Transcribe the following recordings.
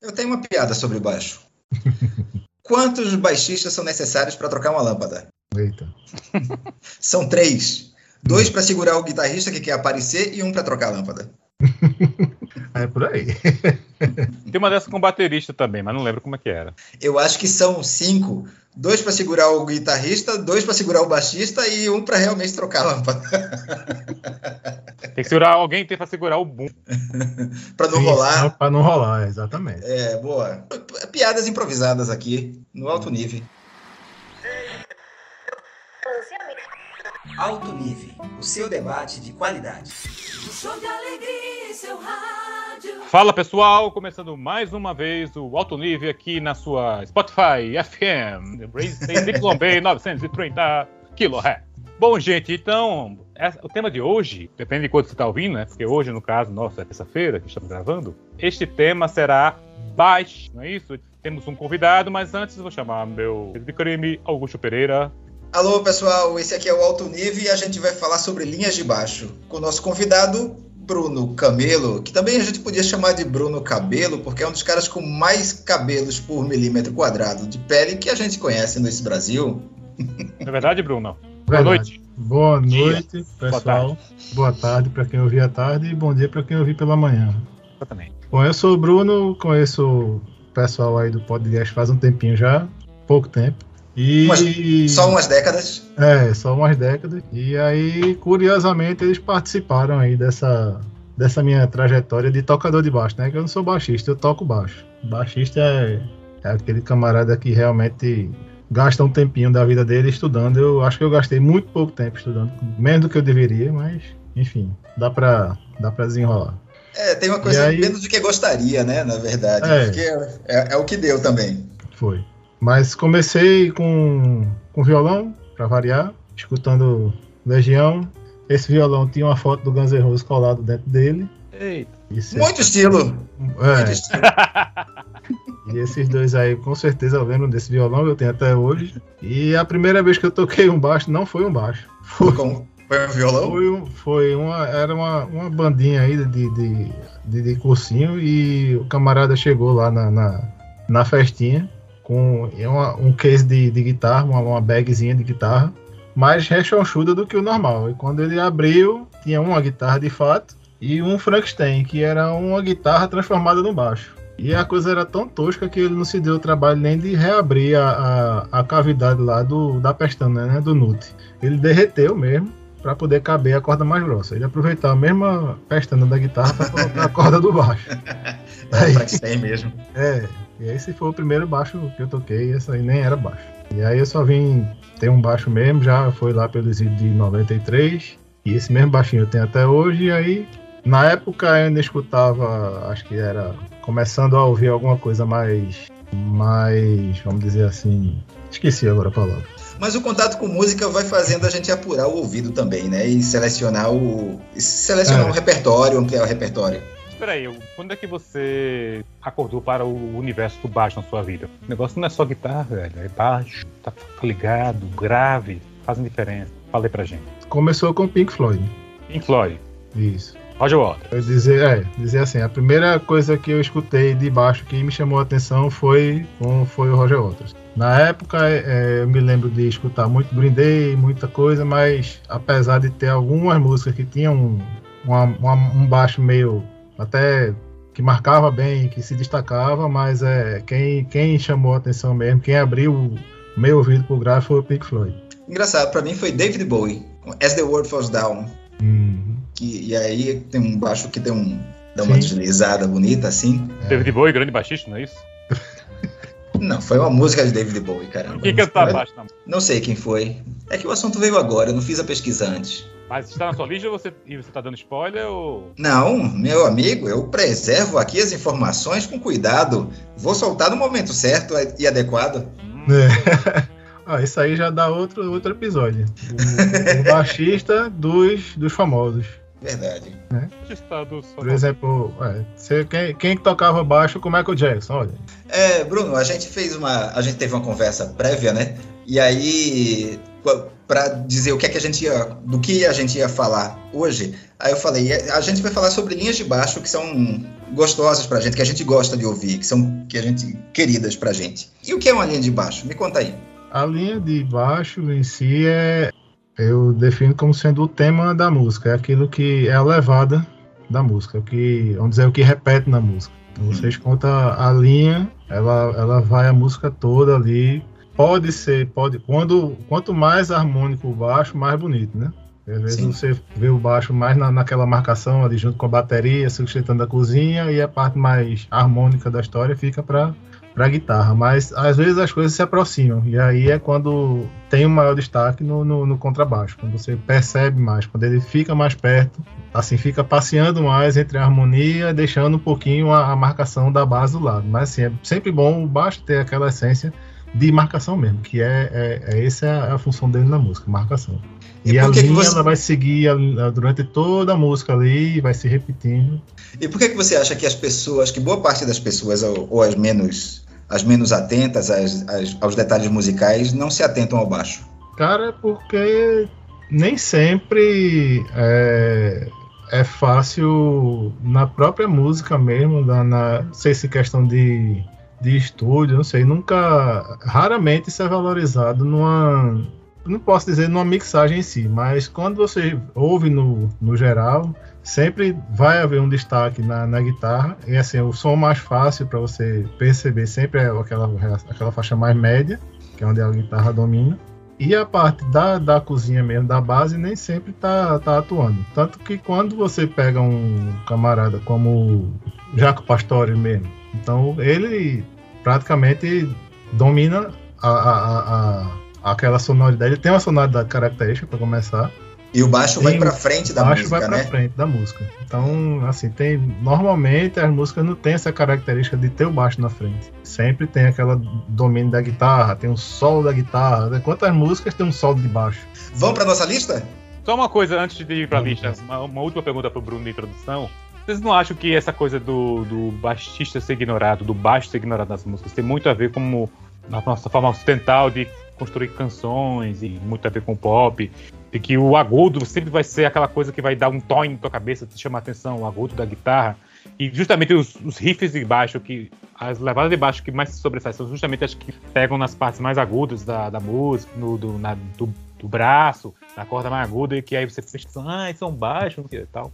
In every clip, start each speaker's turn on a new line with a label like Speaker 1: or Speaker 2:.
Speaker 1: Eu tenho uma piada sobre o baixo. Quantos baixistas são necessários para trocar uma lâmpada?
Speaker 2: Eita.
Speaker 1: São três. Dois para segurar o guitarrista que quer aparecer e um para trocar a lâmpada.
Speaker 2: É por aí.
Speaker 3: Tem uma dessa com baterista também, mas não lembro como é que era.
Speaker 1: Eu acho que são cinco. Dois para segurar o guitarrista, dois para segurar o baixista e um para realmente trocar a lâmpada.
Speaker 3: Tem que segurar alguém tem para segurar o boom.
Speaker 1: para não rolar.
Speaker 2: Para não rolar, exatamente.
Speaker 1: É, boa. Piadas improvisadas aqui, no alto nível. Alto nível, o seu debate de qualidade. O show de
Speaker 3: alegria em seu rádio. Fala pessoal, começando mais uma vez o Alto Nível aqui na sua Spotify FM, YB 930 kHz. Bom, gente, então, o tema de hoje, depende de quando você está ouvindo, né? Porque hoje, no caso, nossa, é terça-feira que estamos gravando. Este tema será baixo, não é isso? Temos um convidado, mas antes eu vou chamar meu de crime, Augusto Pereira.
Speaker 1: Alô, pessoal, esse aqui é o Alto Nível e a gente vai falar sobre linhas de baixo com o nosso convidado, Bruno Camelo, que também a gente podia chamar de Bruno Cabelo, porque é um dos caras com mais cabelos por milímetro quadrado de pele que a gente conhece nesse Brasil.
Speaker 3: É verdade, Bruno?
Speaker 2: Boa noite. Boa noite, dia. pessoal. Boa tarde, tarde para quem ouviu à tarde e bom dia para quem ouviu pela manhã.
Speaker 3: Exatamente.
Speaker 2: Bom, eu sou o Bruno, conheço o pessoal aí do podcast faz um tempinho já, pouco tempo.
Speaker 1: E... Umas, só umas décadas?
Speaker 2: É, só umas décadas. E aí, curiosamente, eles participaram aí dessa, dessa minha trajetória de tocador de baixo, né? Que eu não sou baixista, eu toco baixo. Baixista é, é aquele camarada que realmente gasta um tempinho da vida dele estudando. Eu acho que eu gastei muito pouco tempo estudando, menos do que eu deveria, mas enfim, dá pra, dá pra desenrolar.
Speaker 1: É, tem uma coisa aí, menos do que gostaria, né? Na verdade, é, porque é, é o que deu também.
Speaker 2: Foi. Mas comecei com, com violão, para variar, escutando Legião. Esse violão tinha uma foto do Guns N' Roses colado dentro dele.
Speaker 1: Eita. Muito estilo.
Speaker 2: É. Muito estilo. E esses dois aí, com certeza, eu lembro desse violão, eu tenho até hoje. E a primeira vez que eu toquei um baixo, não foi um baixo.
Speaker 1: Foi, foi um violão?
Speaker 2: Foi, um, foi uma, era uma, uma bandinha aí de, de, de, de cursinho e o camarada chegou lá na, na, na festinha com uma, um case de, de guitarra, uma, uma bagzinha de guitarra, mais rechonchuda do que o normal. E quando ele abriu, tinha uma guitarra de fato e um Frankenstein, que era uma guitarra transformada no baixo. E a coisa era tão tosca que ele não se deu o trabalho nem de reabrir a, a, a cavidade lá do, da pestana, né, do nut. Ele derreteu mesmo para poder caber a corda mais grossa. Ele aproveitou a mesma pestana da guitarra para colocar a corda do baixo.
Speaker 1: É, aí, Frankenstein mesmo.
Speaker 2: É, e esse foi o primeiro baixo que eu toquei, esse aí nem era baixo. E aí eu só vim ter um baixo mesmo, já foi lá pelo exílio de 93, e esse mesmo baixinho eu tenho até hoje, e aí na época eu ainda escutava, acho que era começando a ouvir alguma coisa mais, mais, vamos dizer assim, esqueci agora a palavra.
Speaker 1: Mas o contato com música vai fazendo a gente apurar o ouvido também, né? E selecionar o, selecionar é. um repertório, ampliar o repertório
Speaker 3: espera aí, quando é que você acordou para o universo do baixo na sua vida? O negócio não é só guitarra, velho, é baixo, tá ligado, grave, fazem diferença. Falei pra gente.
Speaker 2: Começou com Pink Floyd.
Speaker 3: Pink Floyd.
Speaker 2: Isso.
Speaker 3: Roger Waters.
Speaker 2: Eu dizer, é, dizer assim, a primeira coisa que eu escutei de baixo que me chamou a atenção foi, foi o Roger Waters. Na época, é, eu me lembro de escutar muito Green Day, muita coisa, mas apesar de ter algumas músicas que tinham uma, uma, um baixo meio até que marcava bem, que se destacava, mas é quem, quem chamou a atenção mesmo, quem abriu o meu ouvido pro gráfico foi o Pink Floyd.
Speaker 1: Engraçado, para mim foi David Bowie, As the World Falls Down.
Speaker 2: Uhum.
Speaker 1: Que, e aí tem um baixo que tem um, dá uma Sim. deslizada bonita assim.
Speaker 3: É. David Bowie, grande baixista, não é isso?
Speaker 1: Não, foi uma música de David Bowie, caramba.
Speaker 3: Quem cantou abaixo? Não.
Speaker 1: não sei quem foi. É que o assunto veio agora, eu não fiz a pesquisa antes.
Speaker 3: Mas está na sua lista e você, e você tá dando spoiler ou.
Speaker 1: Não, meu amigo, eu preservo aqui as informações com cuidado. Vou soltar no momento certo e adequado. Hum.
Speaker 2: É. ah, isso aí já dá outro, outro episódio. O, o baixista dos, dos famosos.
Speaker 1: Verdade.
Speaker 2: Né? Por exemplo, é, você, quem, quem tocava baixo como é que o Jackson, olha.
Speaker 1: É, Bruno, a gente fez uma. A gente teve uma conversa prévia, né? E aí para dizer o que é que a gente ia, do que a gente ia falar hoje. Aí eu falei, a gente vai falar sobre linhas de baixo que são gostosas pra gente, que a gente gosta de ouvir, que são que a gente queridas pra gente. E o que é uma linha de baixo? Me conta aí.
Speaker 2: A linha de baixo em si é eu defino como sendo o tema da música, é aquilo que é a levada da música, o que, vamos dizer, o que repete na música. Então, vocês contam a linha, ela, ela vai a música toda ali. Pode ser, pode. Quando, quanto mais harmônico o baixo, mais bonito, né? Às vezes Sim. você vê o baixo mais na, naquela marcação ali junto com a bateria, sustentando a cozinha, e a parte mais harmônica da história fica para para guitarra, mas às vezes as coisas se aproximam e aí é quando tem um maior destaque no, no, no, contrabaixo, quando você percebe mais, quando ele fica mais perto, assim fica passeando mais entre a harmonia, deixando um pouquinho a, a marcação da base do lado. Mas assim, é sempre bom o baixo ter aquela essência de marcação mesmo, que é, é, é essa é a função dele na música, marcação. E, e a linha você... ela vai seguir durante toda a música ali, vai se repetindo.
Speaker 1: E por que, que você acha que as pessoas, que boa parte das pessoas, ou, ou as menos as menos atentas aos detalhes musicais não se atentam ao baixo?
Speaker 2: Cara, é porque nem sempre é, é fácil na própria música mesmo, na, na, não sei se questão de, de estúdio, não sei, nunca, raramente isso é valorizado numa, não posso dizer numa mixagem em si, mas quando você ouve no, no geral, sempre vai haver um destaque na, na guitarra. E assim, o som mais fácil para você perceber sempre é aquela, aquela faixa mais média, que é onde a guitarra domina. E a parte da, da cozinha mesmo, da base, nem sempre tá, tá atuando. Tanto que quando você pega um camarada como Jaco Pastore mesmo, então ele praticamente domina a, a, a, aquela sonoridade. Ele tem uma sonoridade característica para começar
Speaker 1: e o baixo vai para frente da
Speaker 2: baixo
Speaker 1: música,
Speaker 2: vai
Speaker 1: pra
Speaker 2: né? frente da música. Então, assim, tem normalmente as músicas não tem essa característica de ter o baixo na frente. Sempre tem aquela domínio da guitarra, tem um solo da guitarra. Quantas músicas tem um solo de baixo?
Speaker 1: Vamos para nossa lista?
Speaker 3: Só uma coisa antes de ir para a lista, uma, uma, última pergunta para o Bruno de introdução. Vocês não acham que essa coisa do, do baixista ser ignorado, do baixo ser ignorado nas músicas, tem muito a ver com a nossa forma ocidental de construir canções e muito a ver com pop? de que o agudo sempre vai ser aquela coisa que vai dar um tom na tua cabeça, te chamar a atenção, o agudo da guitarra. E justamente os, os, riffs de baixo, que as levadas de baixo que mais se sobressaem são justamente as que pegam nas partes mais agudas da, da música, no, do, na, do, do, braço, na corda mais aguda, e que aí você pensa, ah, são baixos e tal.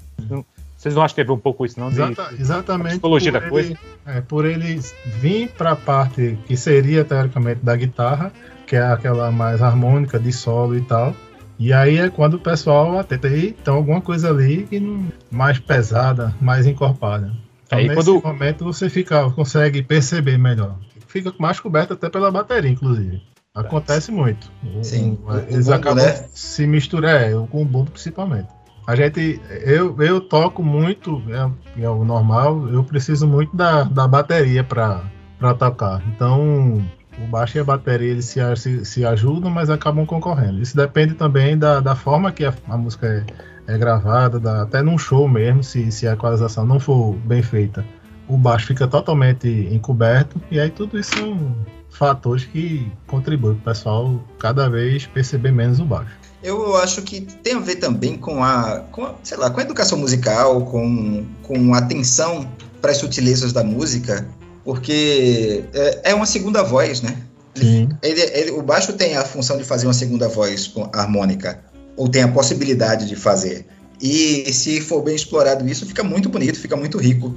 Speaker 3: Vocês não acham que teve um pouco isso, não?
Speaker 2: De, Exata, exatamente.
Speaker 3: psicologia da
Speaker 2: ele,
Speaker 3: coisa?
Speaker 2: É, por ele vir para a parte que seria, teoricamente, da guitarra, que é aquela mais harmônica, de solo e tal e aí é quando o pessoal atenta, então alguma coisa ali que não, mais pesada, mais encorpada. Então, aí, nesse quando... momento você fica, consegue perceber melhor. Fica mais coberto até pela bateria, inclusive. Acontece muito.
Speaker 1: Sim.
Speaker 2: O, eles acabam né? se misturando, é, com o bumbo principalmente. A gente, eu, eu toco muito, é, é o normal, eu preciso muito da, da bateria para tocar. Então, o baixo e a bateria eles se, se, se, ajudam, mas acabam concorrendo. Isso depende também da, da forma que a, a música é, é gravada, da, até num show mesmo, se, se a equalização não for bem feita, o baixo fica totalmente encoberto, e aí tudo isso são fatores que contribuem para o pessoal cada vez perceber menos o baixo.
Speaker 1: Eu acho que tem a ver também com a, com a sei lá, com a educação musical, com, com a atenção para as sutilezas da música porque é, é uma segunda voz, né?
Speaker 2: Sim.
Speaker 1: Ele, ele, o baixo tem a função de fazer uma segunda voz harmônica, ou tem a possibilidade de fazer. E se for bem explorado isso, fica muito bonito, fica muito rico.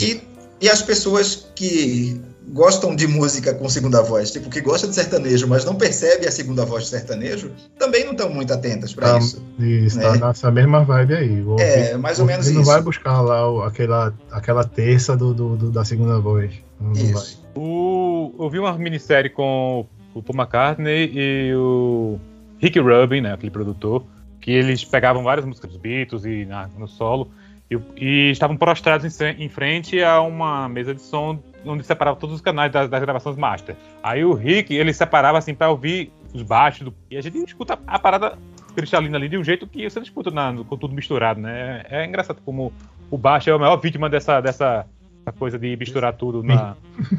Speaker 1: E, e as pessoas que gostam de música com segunda voz, tipo, que gostam de sertanejo, mas não percebe a segunda voz de sertanejo, também não estão muito atentas para tá, isso.
Speaker 2: Isso, né? tá nessa mesma vibe aí.
Speaker 1: O, é, mais ou menos
Speaker 2: isso.
Speaker 1: não
Speaker 2: vai buscar lá aquela, aquela terça do, do, do da segunda voz. Não, não vai.
Speaker 3: O, eu vi uma minissérie com o Paul McCartney e o Rick Rubin, né, aquele produtor, que eles pegavam várias músicas dos Beatles e na, no solo e, e estavam prostrados em, em, frente a uma mesa de som onde separava todos os canais das, das gravações master. Aí o Rick, ele separava assim para ouvir os baixos do, e a gente escuta a parada cristalina ali de um jeito que você não escuta na, com tudo misturado, né? É, é engraçado como o baixo é a maior vítima dessa, dessa coisa de misturar tudo na,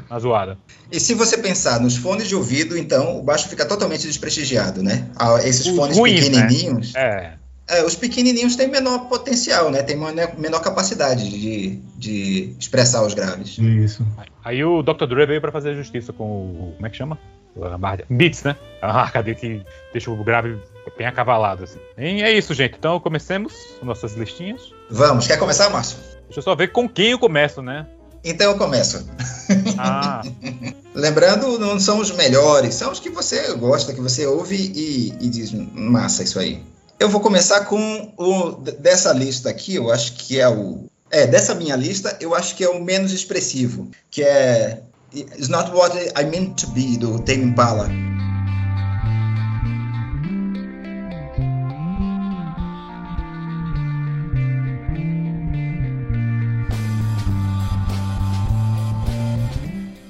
Speaker 3: na zoada.
Speaker 1: E se você pensar nos fones de ouvido, então o baixo fica totalmente desprestigiado, né? Ah, Esses fones
Speaker 3: né?
Speaker 1: pequenininhos,
Speaker 3: É.
Speaker 1: é, os pequenininhos têm menor potencial, né? Tem menor, capacidade de, de expressar os graves.
Speaker 2: Isso.
Speaker 3: Aí o Dr. Dre veio pra fazer justiça com o. Como é que chama? Beats, né? A marca dele que deixa o grave bem acavalado, assim. E é isso, gente. Então comecemos nossas listinhas.
Speaker 1: Vamos, quer começar, Márcio?
Speaker 3: Deixa eu só ver com quem eu começo, né?
Speaker 1: Então eu começo.
Speaker 3: Ah,
Speaker 1: Lembrando, não são os melhores, são os que você gosta, que você ouve e, e diz, massa, isso aí. Eu vou começar com o dessa lista aqui, eu acho que é o. É, dessa minha lista, eu acho que é o menos expressivo, que é It's Not What I Meant to Be, do Tame Impala.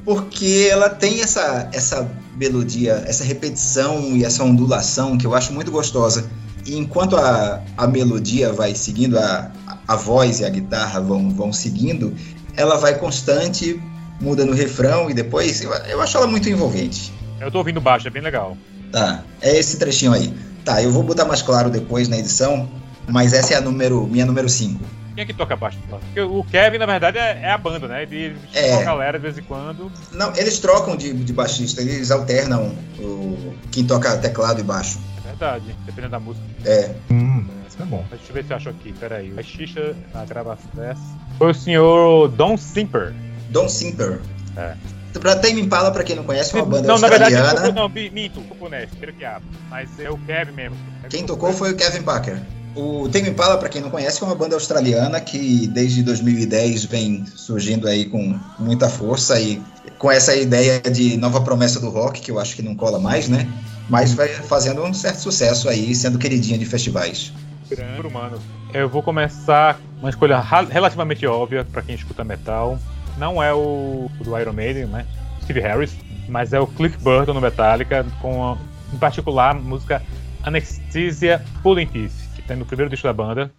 Speaker 1: porque ela tem essa, essa melodia, essa repetição e essa ondulação que eu acho muito gostosa. E enquanto a, a melodia vai seguindo, a, a voz e a guitarra vão, vão seguindo, ela vai constante, muda no refrão e depois eu, eu acho ela muito envolvente.
Speaker 3: eu tô ouvindo baixo, é bem legal.
Speaker 1: Tá, é esse trechinho aí. Tá, eu vou botar mais claro depois na edição, mas essa é a número, minha número 5.
Speaker 3: Quem é que toca baixo? Porque o Kevin, na verdade, é, é a banda, né? Ele
Speaker 1: É.
Speaker 3: chama a galera de vez em quando.
Speaker 1: Não, eles trocam de, de baixista, eles alternam o, quem toca teclado e baixo.
Speaker 3: Verdade, dependendo da música.
Speaker 1: É,
Speaker 2: Hum, isso é bom.
Speaker 3: Deixa eu ver se eu acho aqui, peraí. A xixa na gravação dessa. Foi o senhor Don Simper.
Speaker 1: Don Simper.
Speaker 3: É.
Speaker 1: Pra Tame Impala, pra quem não conhece, é uma banda
Speaker 3: não, na verdade,
Speaker 1: australiana.
Speaker 3: não, não, mi- minto, culpa nesse, tira que abre. Mas é o Kevin mesmo.
Speaker 1: Quem tocou foi o Kevin Parker. O Tame Impala, pra quem não conhece, é uma banda australiana que desde 2010 vem surgindo aí com muita força e com essa ideia de nova promessa do rock, que eu acho que não cola mais, né? Mas vai fazendo um certo sucesso aí, sendo queridinha de festivais.
Speaker 3: grande humano. Eu vou começar uma escolha relativamente óbvia pra quem escuta metal. Não é o do Iron Maiden, né? Steve Harris, mas é o Cliff Burton no Metallica, com a- em particular a música Anesthesia Pulling Teeth, que tem no primeiro disco da banda.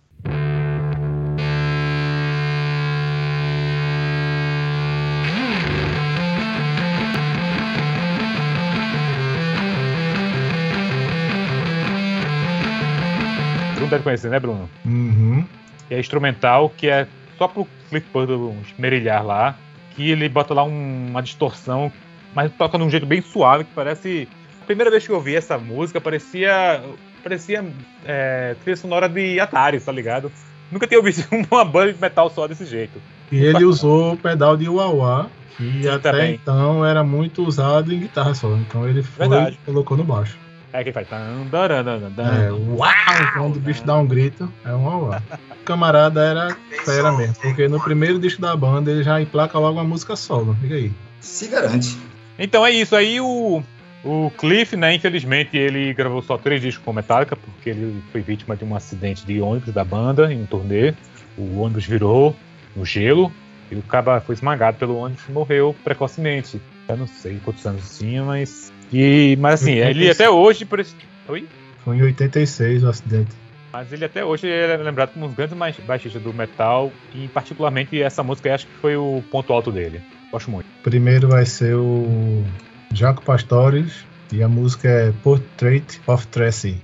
Speaker 3: Deve conhecer, né, Bruno?
Speaker 2: Uhum.
Speaker 3: é instrumental, que é só pro Cliff Burton esmerilhar lá, que ele bota lá um- uma distorção, mas toca de um jeito bem suave, que parece... A primeira vez que eu ouvi essa música, parecia parecia é, trilha sonora de Atari, tá ligado? Nunca tinha ouvido uma banda de metal só desse jeito.
Speaker 2: E ele usou o pedal de wah que
Speaker 3: Sim,
Speaker 2: até
Speaker 3: também.
Speaker 2: então era muito usado em guitarra só. Então ele foi
Speaker 3: Verdade.
Speaker 2: colocou no baixo.
Speaker 3: É que faz...
Speaker 2: É, uau! Quando o bicho dá um grito, é um uau. O camarada era fera mesmo, porque no primeiro disco da banda ele já emplaca logo uma música solo. Fica aí.
Speaker 1: Se garante.
Speaker 3: Então é isso. Aí o, o Cliff, né, infelizmente, ele gravou só três discos com Metallica, porque ele foi vítima de um acidente de ônibus da banda em um turnê. O ônibus virou no gelo e o cara foi esmagado pelo ônibus e morreu precocemente. Eu não sei quantos anos tinha, mas. E, mas assim, ele até hoje. Por esse... Oi?
Speaker 2: Foi em 86 o acidente.
Speaker 3: Mas ele até hoje é lembrado como um dos grandes baixistas do metal, e particularmente essa música acho que foi o ponto alto dele. Gosto muito.
Speaker 2: Primeiro vai ser o Jaco Pastores e a música é Portrait of Tracy.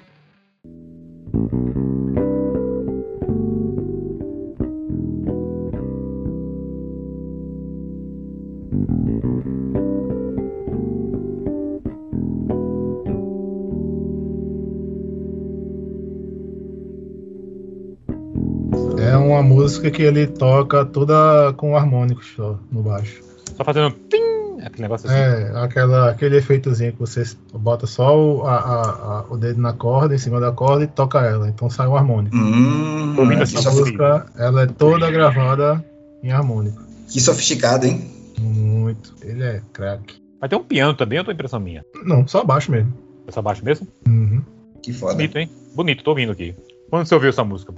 Speaker 2: Música que ele toca toda com harmônicos só no baixo.
Speaker 3: Só fazendo tim, aquele negócio assim.
Speaker 2: É, aquela, aquele efeitozinho que você bota só o, a- a- a- o dedo na corda, em cima da corda e toca ela. Então sai um harmônico.
Speaker 1: Hum,
Speaker 3: assim,
Speaker 2: Essa
Speaker 1: sof-
Speaker 2: música, ela é toda gravada em harmônico.
Speaker 1: que sofisticado, hein?
Speaker 2: Muito. Ele é craque.
Speaker 3: Mas tem um piano também, ou tô impressão minha?
Speaker 2: Não, só baixo mesmo.
Speaker 3: É só baixo mesmo?
Speaker 2: Uhum.
Speaker 1: Que foda.
Speaker 3: Bonito, hein? Bonito, tô ouvindo aqui. Quando você ouviu essa música?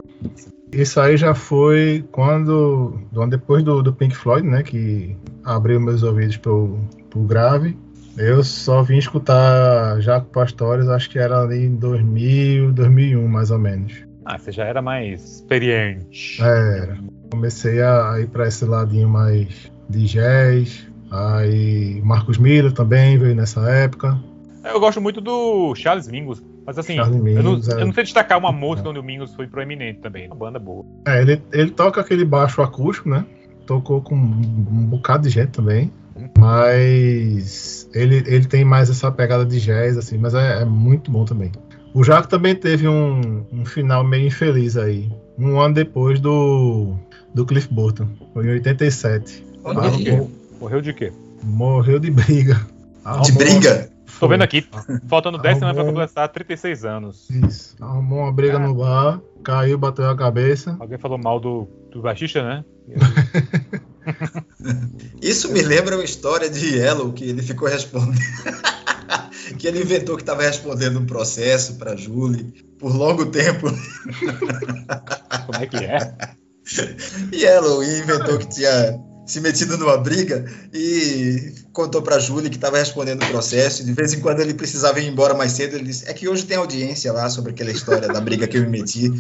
Speaker 2: Isso aí já foi quando. Depois do, do Pink Floyd, né? Que abriu meus ouvidos pro, pro grave. Eu só vim escutar Jaco Pastores, acho que era ali em 2000, 2001, mais ou menos.
Speaker 3: Ah, você já era mais experiente.
Speaker 2: É, comecei a ir para esse ladinho mais de jazz. Aí Marcos Miller também veio nessa época.
Speaker 3: Eu gosto muito do Charles Mingus. Mas assim, Mingus, eu, não, é. eu, não, sei destacar uma música onde o Mingus foi proeminente também. Uma banda boa.
Speaker 2: É, ele, ele toca aquele baixo acústico, né? Tocou com um, um bocado de gente também. Mas ele, ele tem mais essa pegada de jazz, assim, mas é, é muito bom também. O Jaco também teve um, um, final meio infeliz aí. Um ano depois do, do Cliff Burton. Foi em 87.
Speaker 3: Morreu, morreu de quê?
Speaker 2: Morreu de briga.
Speaker 1: de briga?
Speaker 3: Tô vendo aqui, faltando 10 semanas pra completar 36 anos.
Speaker 2: Isso. Arrumou uma briga no bar, caiu, bateu a cabeça.
Speaker 3: Alguém falou mal do, do baixista, né?
Speaker 1: Isso me lembra uma história de Yellow que ele ficou respondendo. que ele inventou que estava respondendo um processo para Julie por longo tempo.
Speaker 3: Como é que é?
Speaker 1: Yellow inventou que tinha se metido numa briga e contou para Júlia que estava respondendo o processo. De vez em quando ele precisava ir embora mais cedo. Ele disse: É que hoje tem audiência lá sobre aquela história da briga que eu me meti.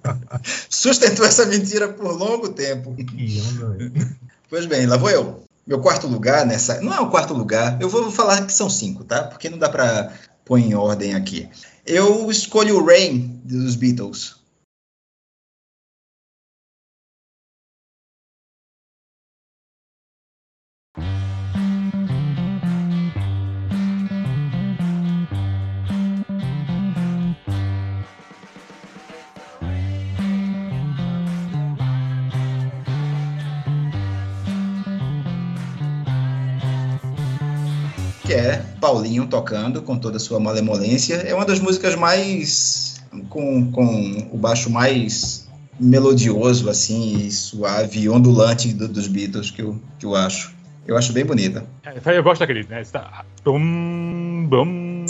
Speaker 1: Sustentou essa mentira por longo tempo. pois bem, lá vou eu. Meu quarto lugar nessa. Não é o quarto lugar, eu vou falar que são cinco, tá? Porque não dá para pôr em ordem aqui. Eu escolho o Rain dos Beatles. Que é Paulinho tocando com toda a sua malemolência. É uma das músicas mais. com, com o baixo mais melodioso, assim, suave, ondulante do, dos Beatles que eu, que eu acho. Eu acho bem bonita.
Speaker 3: É, eu gosto daquele, né? Está... Bum, bum,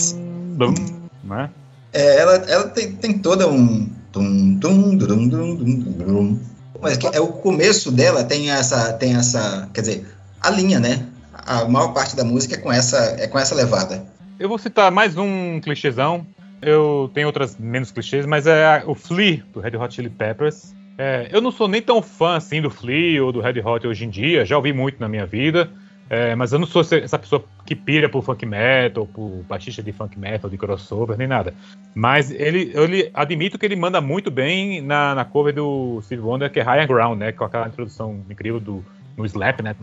Speaker 3: bum, né?
Speaker 1: É, ela, ela tem, tem toda um. Tum, tum, dum, dum, dum, Mas é, o começo dela tem essa, tem essa. Quer dizer, a linha, né? A maior parte da música é com essa, é com essa levada.
Speaker 3: Eu vou citar mais um clichêzão. Eu tenho outras menos clichês, mas é o Flea, do Red Hot Chili Peppers. É, eu não sou nem tão fã assim do Flea ou do Red Hot hoje em dia, já ouvi muito na minha vida. É, mas eu não sou essa pessoa que pira por funk metal, por baixista de funk metal, de crossover, nem nada. Mas ele, eu lhe admito que ele manda muito bem na, na cover do Steve Wonder, que é Higher Ground, né? Com aquela introdução incrível do no slap, né?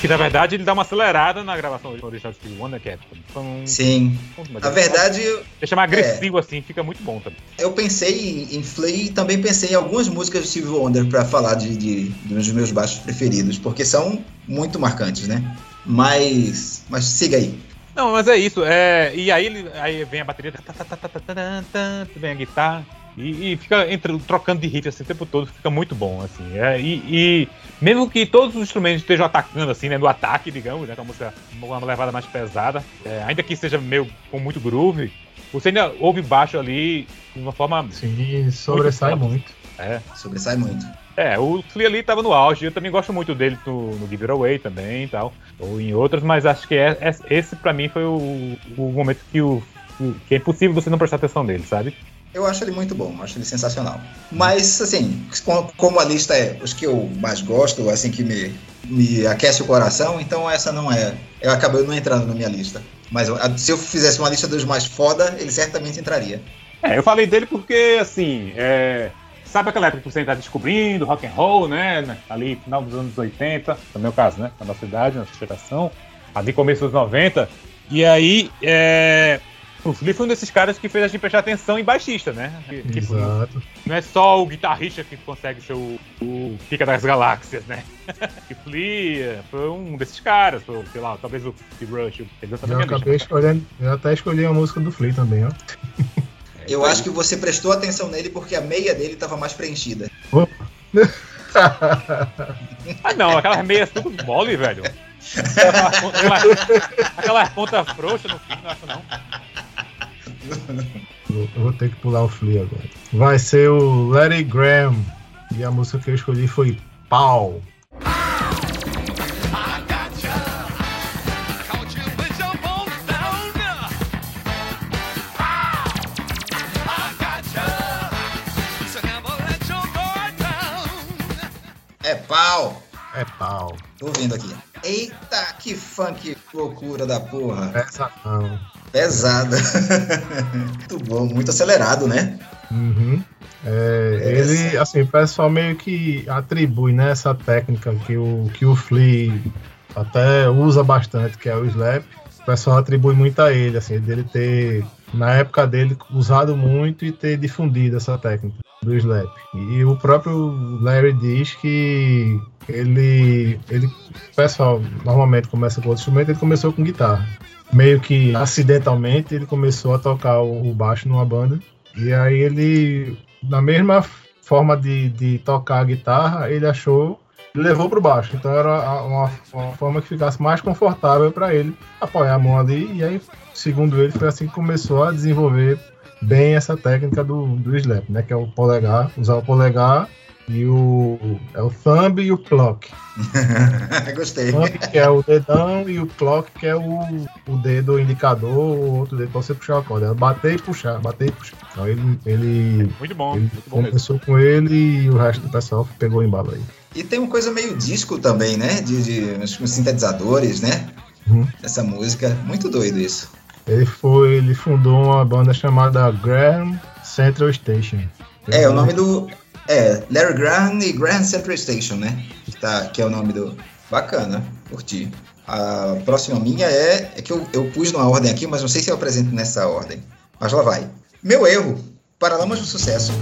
Speaker 3: Que na verdade ele dá uma acelerada na gravação original de Wonder, que é.
Speaker 1: Um... Sim. Na verdade.
Speaker 3: Deixa mais agressivo é. assim, fica muito bom também.
Speaker 1: Eu pensei em Flea e também pensei em algumas músicas de Steve Wonder para falar de, de, de um dos meus baixos preferidos, porque são muito marcantes, né? Mas. Mas siga aí.
Speaker 3: Não, mas é isso. É, e aí, ele, aí vem a bateria, vem a guitarra. E, e, fica entre, trocando de riff assim, o tempo todo, fica muito bom, assim. É, e, e, mesmo que todos os instrumentos estejam atacando, assim, né, no ataque, digamos, né, com a música uma levada mais pesada, é, ainda que seja meio com muito groove, você ainda ouve baixo ali de uma forma.
Speaker 2: Sim, sobressai muito. muito.
Speaker 1: É. Sobressai muito.
Speaker 3: É, o Flea ali tava no auge, eu também gosto muito dele no, no Give It Away também e tal, ou em outros, mas acho que é, é esse para mim foi o, o momento que, o, que é impossível você não prestar atenção nele, sabe?
Speaker 1: Eu acho ele muito bom, acho ele sensacional. Mas, assim, como a lista é os que eu mais gosto, assim, que me, me aquece o coração, então essa não é. Eu acabei não entrando na minha lista. Mas se eu fizesse uma lista dos mais foda, ele certamente entraria.
Speaker 3: É, eu falei dele porque, assim, é, Sabe aquela época que você está descobrindo rock and roll, né? Ali, final dos anos 80, no meu caso, né? Na nossa idade, na nossa geração, ali começo dos 90. E aí, é... o Flea foi um desses caras que fez a gente prestar atenção em baixista, né?
Speaker 2: Tipo, Exato.
Speaker 3: Não é só o guitarrista que consegue ser o, o pica das galáxias, né? o Flea foi um desses caras, foi, sei lá, talvez o Rush.
Speaker 2: Eu acabei escolhendo, eu até escolhi a música do Flea também, ó.
Speaker 1: Eu acho que você prestou atenção nele porque a meia dele estava mais preenchida.
Speaker 3: ah, não, aquelas meias tudo mole, velho. Aquela, aquela ponta frouxa no fim, não acho não.
Speaker 2: Eu vou ter que pular o Flea agora. Vai ser o Larry Graham. E a música que eu escolhi foi Pau.
Speaker 1: Pau!
Speaker 2: É pau.
Speaker 1: Tô vendo aqui. Eita, que funk loucura da porra.
Speaker 2: Pesadão.
Speaker 1: Pesada. muito bom, muito acelerado, né?
Speaker 2: Uhum. É,
Speaker 1: É,
Speaker 2: ele, assim, o pessoal meio que atribui né, essa técnica que o, que o Flea até usa bastante, que é o slap. O pessoal atribui muito a ele, assim, dele ter, na época dele, usado muito e ter difundido essa técnica do slap. E o próprio Larry diz que ele, ele o pessoal normalmente começa com outro instrumento, ele começou com guitarra. Meio que acidentalmente ele começou a tocar o o baixo numa banda. E aí ele, na mesma forma de, de tocar a guitarra, ele achou levou pro baixo. Então era uma, uma forma que ficasse mais confortável para ele apoiar a mão ali. E aí, segundo ele, foi assim que começou a desenvolver bem essa técnica do, do slap, né? Que é o polegar, usar o polegar e o é o thumb e o clock.
Speaker 1: Gostei.
Speaker 2: Thumb que é o dedão e o clock que é o, o dedo indicador, o outro dedo pra você puxar a corda. É bater e puxar, bater e puxar. Então ele, ele,
Speaker 3: Muito bom,
Speaker 2: ele
Speaker 3: muito bom mesmo.
Speaker 2: começou com ele e o resto do pessoal pegou o embalo aí.
Speaker 1: E tem uma coisa meio disco também, né? De, de uns sintetizadores, né?
Speaker 2: Uhum.
Speaker 1: Essa música. Muito doido isso.
Speaker 2: Ele foi, ele fundou uma banda chamada Graham Central Station.
Speaker 1: É, o nome do. É, Larry Graham e Graham Central Station, né? Que, tá, que é o nome do. Bacana, curti. A próxima minha é. É que eu, eu pus numa ordem aqui, mas não sei se eu apresento nessa ordem. Mas lá vai. Meu erro. Paralamas do Sucesso.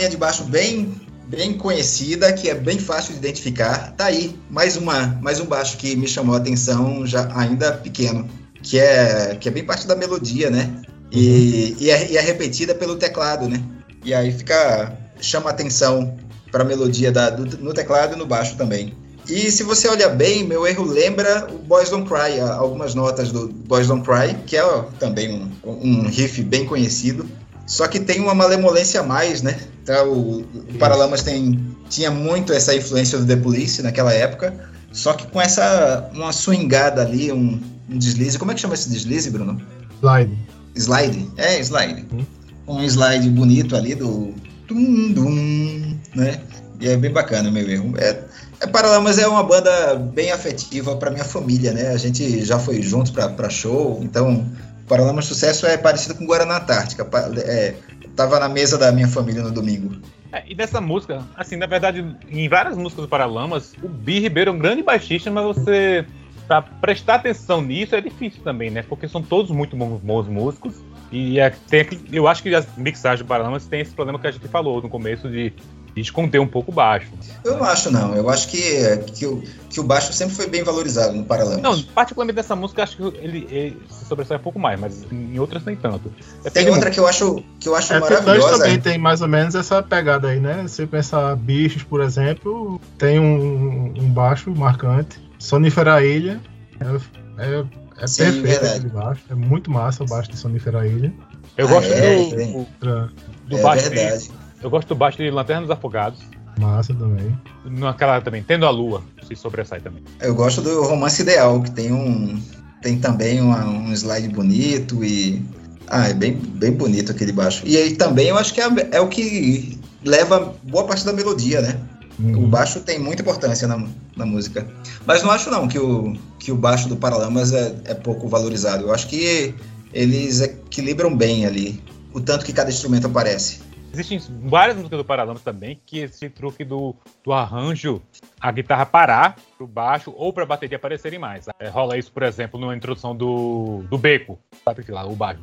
Speaker 1: Linha de baixo bem bem conhecida, que é bem fácil de identificar. Tá aí, mais uma, mais um baixo que me chamou a atenção já ainda pequeno, que é que é bem parte da melodia, né? E, e, é, e é repetida pelo teclado, né? E aí fica chama atenção para a melodia da, do, no teclado e no baixo também. E se você olhar bem, meu erro lembra o Boys Don't Cry, algumas notas do Boys Don't Cry, que é ó, também um, um riff bem conhecido. Só que tem uma malemolência a mais, né? Tá, o, o Paralamas tem, tinha muito essa influência do The Police naquela época, só que com essa uma swingada ali, um, um deslize. Como é que chama esse deslize, Bruno?
Speaker 2: Slide.
Speaker 1: Slide? É, slide.
Speaker 2: Hum.
Speaker 1: Um slide bonito ali do. Dum, dum, né? E é bem bacana, meu erro. É, é Paralamas é uma banda bem afetiva para minha família, né? A gente já foi junto para show, então Paralamas Sucesso é parecido com Guaraná Antártica. É, tava na mesa da minha família no domingo.
Speaker 3: É, e dessa música, assim, na verdade, em várias músicas do Paralamas, o Bi Ribeiro é um grande baixista, mas você, pra prestar atenção nisso, é difícil também, né? Porque são todos muito bons, bons músicos. E é, tem eu acho que as mixagens do Paralamas tem esse problema que a gente falou no começo de, de esconder um pouco o baixo.
Speaker 1: Eu não acho, não. Eu acho que, que, o, que o baixo sempre foi bem valorizado no Paralamas.
Speaker 3: Não, particularmente dessa música, acho que ele, ele se sobressai um pouco mais, mas em outras nem tanto.
Speaker 1: Tem
Speaker 3: Depende
Speaker 1: outra que eu acho, que eu acho
Speaker 2: É,
Speaker 1: maravilhosa.
Speaker 2: também tem mais ou menos essa pegada aí, né? Se pensar bichos, por exemplo, tem um, um baixo marcante. Sonífera Ilha é, é, é
Speaker 1: Sim,
Speaker 2: perfeito
Speaker 1: verdade.
Speaker 2: aquele baixo. É muito massa o baixo de Sonífera Ilha.
Speaker 3: Eu
Speaker 1: Ah,
Speaker 3: gosto
Speaker 1: é,
Speaker 3: do,
Speaker 1: tem.
Speaker 3: do, do
Speaker 1: é
Speaker 3: baixo de,
Speaker 1: verdade.
Speaker 3: Eu gosto do baixo de Lanterna dos Afogados.
Speaker 2: Massa também.
Speaker 3: Naquela também, Tendo a Lua, se sobressai também.
Speaker 1: Eu gosto do Romance Ideal, que tem um. Tem também uma- um slide bonito e. Ah, é bem, bem bonito aquele baixo. E aí também eu acho que é, é o que leva boa parte da melodia, né? O
Speaker 2: Uhum.
Speaker 1: baixo tem muita importância na, na música. Mas não acho não que o, que o baixo do Paralamas é, é pouco valorizado. Eu acho que eles equilibram bem ali o tanto que cada instrumento aparece.
Speaker 3: Existem várias músicas do Paralamas também que esse truque do, do arranjo, a guitarra parar pro baixo ou pra bateria aparecerem mais. É, rola isso, por exemplo, na introdução do, do Beco. Sabe que lá, o baixo.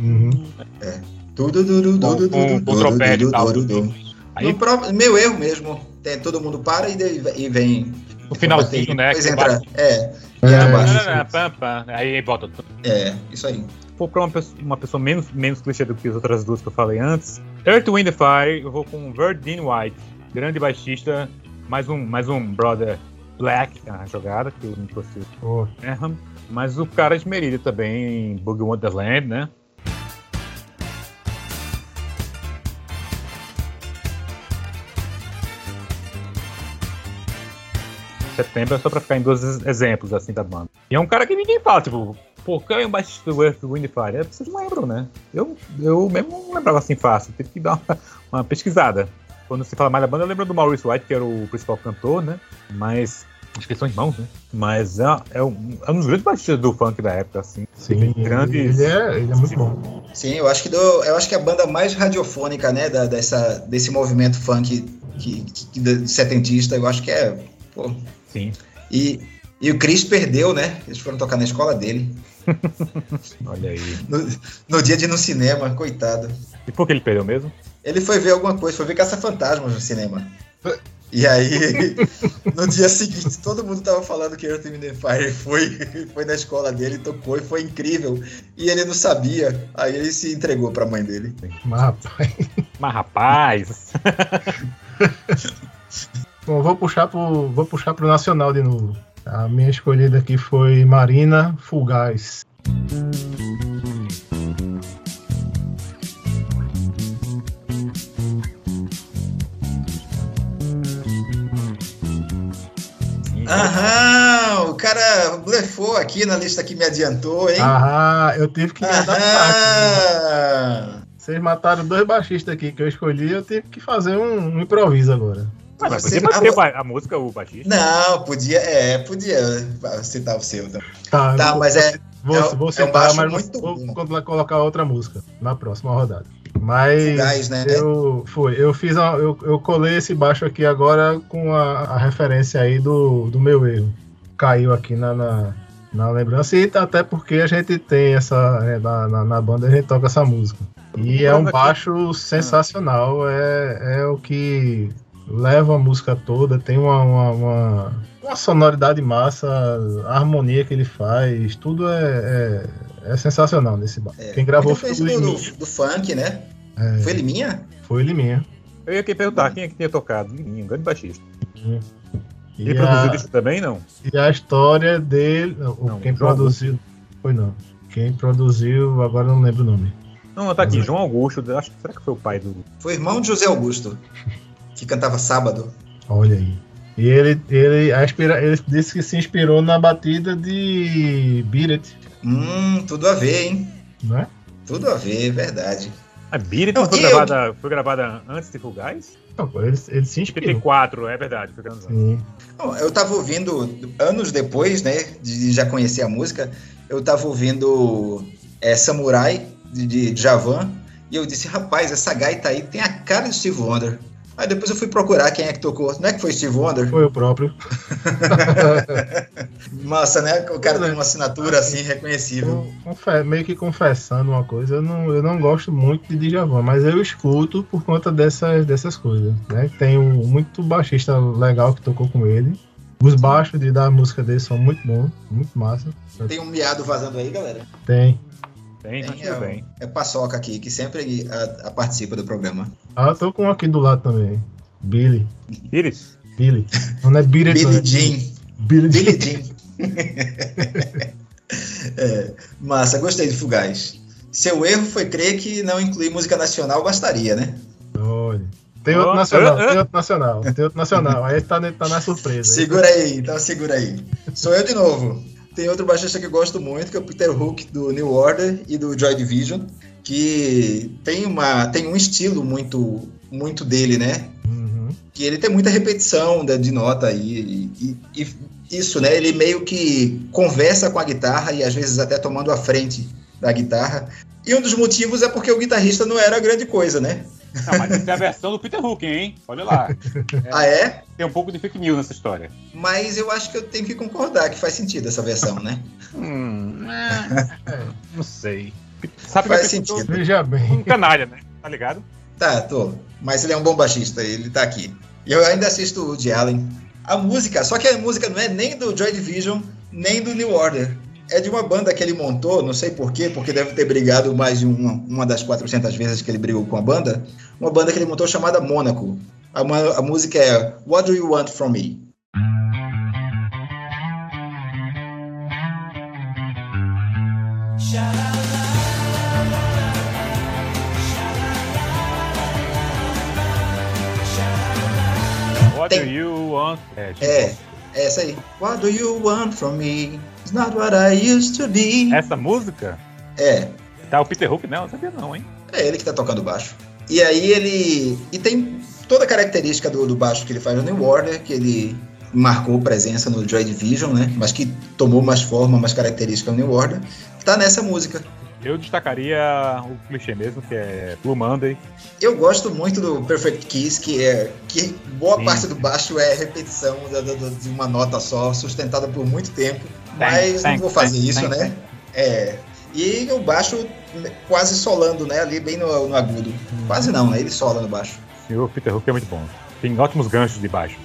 Speaker 2: Uhum.
Speaker 1: Tudo,
Speaker 3: Com, trompete e tal. Aí,
Speaker 1: próprio- meu erro mesmo. Tem, todo mundo para e, daí- e vem.
Speaker 3: no finalzinho, né?
Speaker 1: Depois entra. É,
Speaker 2: É.
Speaker 3: Pam, pam, Aí volta.
Speaker 1: É, isso aí.
Speaker 3: For pra uma pessoa, uma pessoa menos, menos clichê do que as outras duas que eu falei antes, Earth, Wind and Fire, eu vou com Verdine White, grande baixista, mais um, mais um brother black na jogada, que eu não trouxe Graham, mas o cara de Merida também, em Boogie Wonderland, né? setembro, é só pra ficar em dois exemplos assim da banda. E é um cara que ninguém fala, tipo, pô, quem é o baixista do Earth, Wind Fire? É, vocês lembram, né? Eu, eu mesmo não lembrava assim fácil, tive que dar uma, uma pesquisada. Quando se fala mais da banda, eu lembro do Maurice White, que era o principal cantor, né? Mas Acho que são irmãos, né? Mas é, é, um, é um dos grandes baixistas do funk da época, assim.
Speaker 2: Sim, grande ele, é, ele é muito bom.
Speaker 1: Sim, eu acho que do, eu acho que a banda mais radiofônica, né, da, dessa, desse movimento funk que, que, que, setentista, eu acho que é. Pô.
Speaker 3: Sim.
Speaker 1: E, e o Chris perdeu, né? Eles foram tocar na escola dele.
Speaker 3: Olha aí.
Speaker 1: No, no, dia de ir no cinema, coitado.
Speaker 3: E por que ele perdeu mesmo?
Speaker 1: Ele foi ver alguma coisa, foi ver Caça-Fantasmas no cinema. E aí, no dia seguinte, todo mundo tava falando que Earth, Wind Fire foi, foi na escola dele, tocou e foi incrível. E ele não sabia, aí ele se entregou pra mãe dele.
Speaker 2: Mas rapaz...
Speaker 3: Mas rapaz...
Speaker 2: Bom, vou puxar, pro, vou puxar pro Nacional de novo. A minha escolhida aqui foi Marina Fugaz.
Speaker 1: Aham, o cara blefou aqui na lista que me adiantou, hein?
Speaker 2: Aham, eu tive que me adaptar. Vocês mataram dois baixistas aqui que eu escolhi, eu tive que fazer um, um improviso agora.
Speaker 3: Mas, mas podia manter a, a, música, o baixista?
Speaker 1: Não, podia, é, podia citar o seu. Tá,
Speaker 2: tá
Speaker 1: mas é.
Speaker 2: Vou, é, vou citar, é um mas vou, vou colocar outra música na próxima rodada. Mas
Speaker 1: Fugaz, né?
Speaker 2: eu foi, eu fiz a, eu, eu colei esse baixo aqui agora com a, a referência aí do, do meu erro. Caiu aqui na, na, na lembrança e até porque a gente tem essa é, na, na, na, banda a gente toca essa música. E é um baixo sensacional, é, é o que leva a música toda, tem uma, uma, uma, uma sonoridade massa, a harmonia que ele faz, tudo é, é, é sensacional nesse bar. É,
Speaker 1: Quem gravou foi o do, do, do, funk, né?
Speaker 2: É,
Speaker 1: foi Liminha?
Speaker 2: Foi Liminha.
Speaker 3: Eu ia perguntar quem é que tinha tocado. Liminha, um grande baixista. E ele a, produziu isso também, não?
Speaker 2: E a história dele. Não, quem produziu. Foi não. Quem produziu, agora não lembro o nome.
Speaker 3: Não, tá aqui, João Augusto, acho que será que foi o pai do.
Speaker 1: Foi irmão de José Augusto que cantava Sábado.
Speaker 2: Olha aí. E ele, ele, a inspira, ele disse que se inspirou na batida de Beat
Speaker 1: Hum, tudo a ver, hein?
Speaker 2: Não é?
Speaker 1: Tudo a ver, verdade.
Speaker 3: A Beat foi, gravada, foi gravada antes de Fugaz?
Speaker 2: Não, ele, ele se inspirou.
Speaker 3: 54, é verdade. Foi Sim.
Speaker 1: eu tava ouvindo, anos depois, né, de já conhecer a música, eu tava ouvindo é, Samurai, de, de Javan, e eu disse, rapaz, essa gaita aí tem a cara de Steve Wonder. Aí depois eu fui procurar quem é que tocou. Não é que foi Steve Wonder?
Speaker 2: Foi o próprio.
Speaker 1: Massa, né? O cara tem uma assinatura assim reconhecível.
Speaker 2: meio que confessando uma coisa, eu não, eu não gosto muito de Djavan, mas eu escuto por conta dessas, dessas coisas. Né? Tem um muito baixista legal que tocou com ele. Os baixos de, da música dele são muito bons, muito massa.
Speaker 1: Tem um miado vazando aí, galera?
Speaker 2: Tem.
Speaker 3: Tem, tem é, bem.
Speaker 1: É Paçoca aqui, que sempre a, a participa do programa.
Speaker 2: Ah, eu tô com um aqui do lado também. Billy.
Speaker 3: Billy?
Speaker 2: Billy. Não é Billy,
Speaker 1: Billy não, Jean.
Speaker 2: Billy,
Speaker 1: Billy Jean. é, massa, gostei de Fugaz. Seu erro foi crer que não incluir música nacional bastaria, né?
Speaker 2: Olha. Tem outro nacional, tem outro nacional, tem outro nacional. Aí tá, tá na surpresa.
Speaker 1: Segura aí, então segura aí. Sou eu de novo. Tem outro baixista que eu gosto muito, que é o Peter Hook, do New Order e do Joy Division, que tem, uma, tem um estilo muito, muito dele, né?
Speaker 2: Uhum.
Speaker 1: Que ele tem muita repetição de nota aí, e, e, e isso, né? Ele meio que conversa com a guitarra e às vezes até tomando a frente da guitarra. E um dos motivos é porque o guitarrista não era grande coisa, né?
Speaker 3: Não, mas tem a versão do Peter Hook, hein? Olha lá.
Speaker 1: É, ah, é?
Speaker 3: Tem um pouco de fake news nessa história.
Speaker 1: Mas eu acho que eu tenho que concordar que faz sentido essa versão, né?
Speaker 3: hum, é, não sei. Sabe
Speaker 1: faz sentido.
Speaker 2: Veja bem.
Speaker 3: Um canalha, né? Tá ligado?
Speaker 1: Tá, tô. Mas ele é um bom baixista, ele tá aqui. E eu ainda assisto o Woody Allen. A música, só que a música não é nem do Joy Division, nem do New Order é de uma banda que ele montou, não sei porquê, porque deve ter brigado mais de uma, uma das 400 vezes que ele brigou com a banda. Uma banda que ele montou chamada Mônaco. A, a música é What Do You Want From Me?
Speaker 3: What Tem... do you want?
Speaker 1: É, tipo... é É essa aí. What do you want from me? It's not what I used to be.
Speaker 3: Essa música?
Speaker 1: É.
Speaker 3: Tá o Peter Hook não, sabia não, hein?
Speaker 1: É ele que tá tocando baixo. E aí ele. E tem toda a característica do, do baixo que ele faz no New Order, que ele marcou presença no Joy Division, né? Mas que tomou mais forma, mais característica no New Order. Tá nessa música.
Speaker 3: Eu destacaria o clichê mesmo, que é Blue Monday.
Speaker 1: Eu gosto muito do Perfect Kiss, que é que boa Sim. parte do baixo é repetição de, uma nota só, sustentada por muito tempo. Mas não vou fazer isso, né? É. E o baixo quase solando, né? Ali bem no, no agudo. Hum. Quase não, né? Ele sola no baixo.
Speaker 3: E o Peter Hook é muito bom. Tem ótimos ganchos de baixo.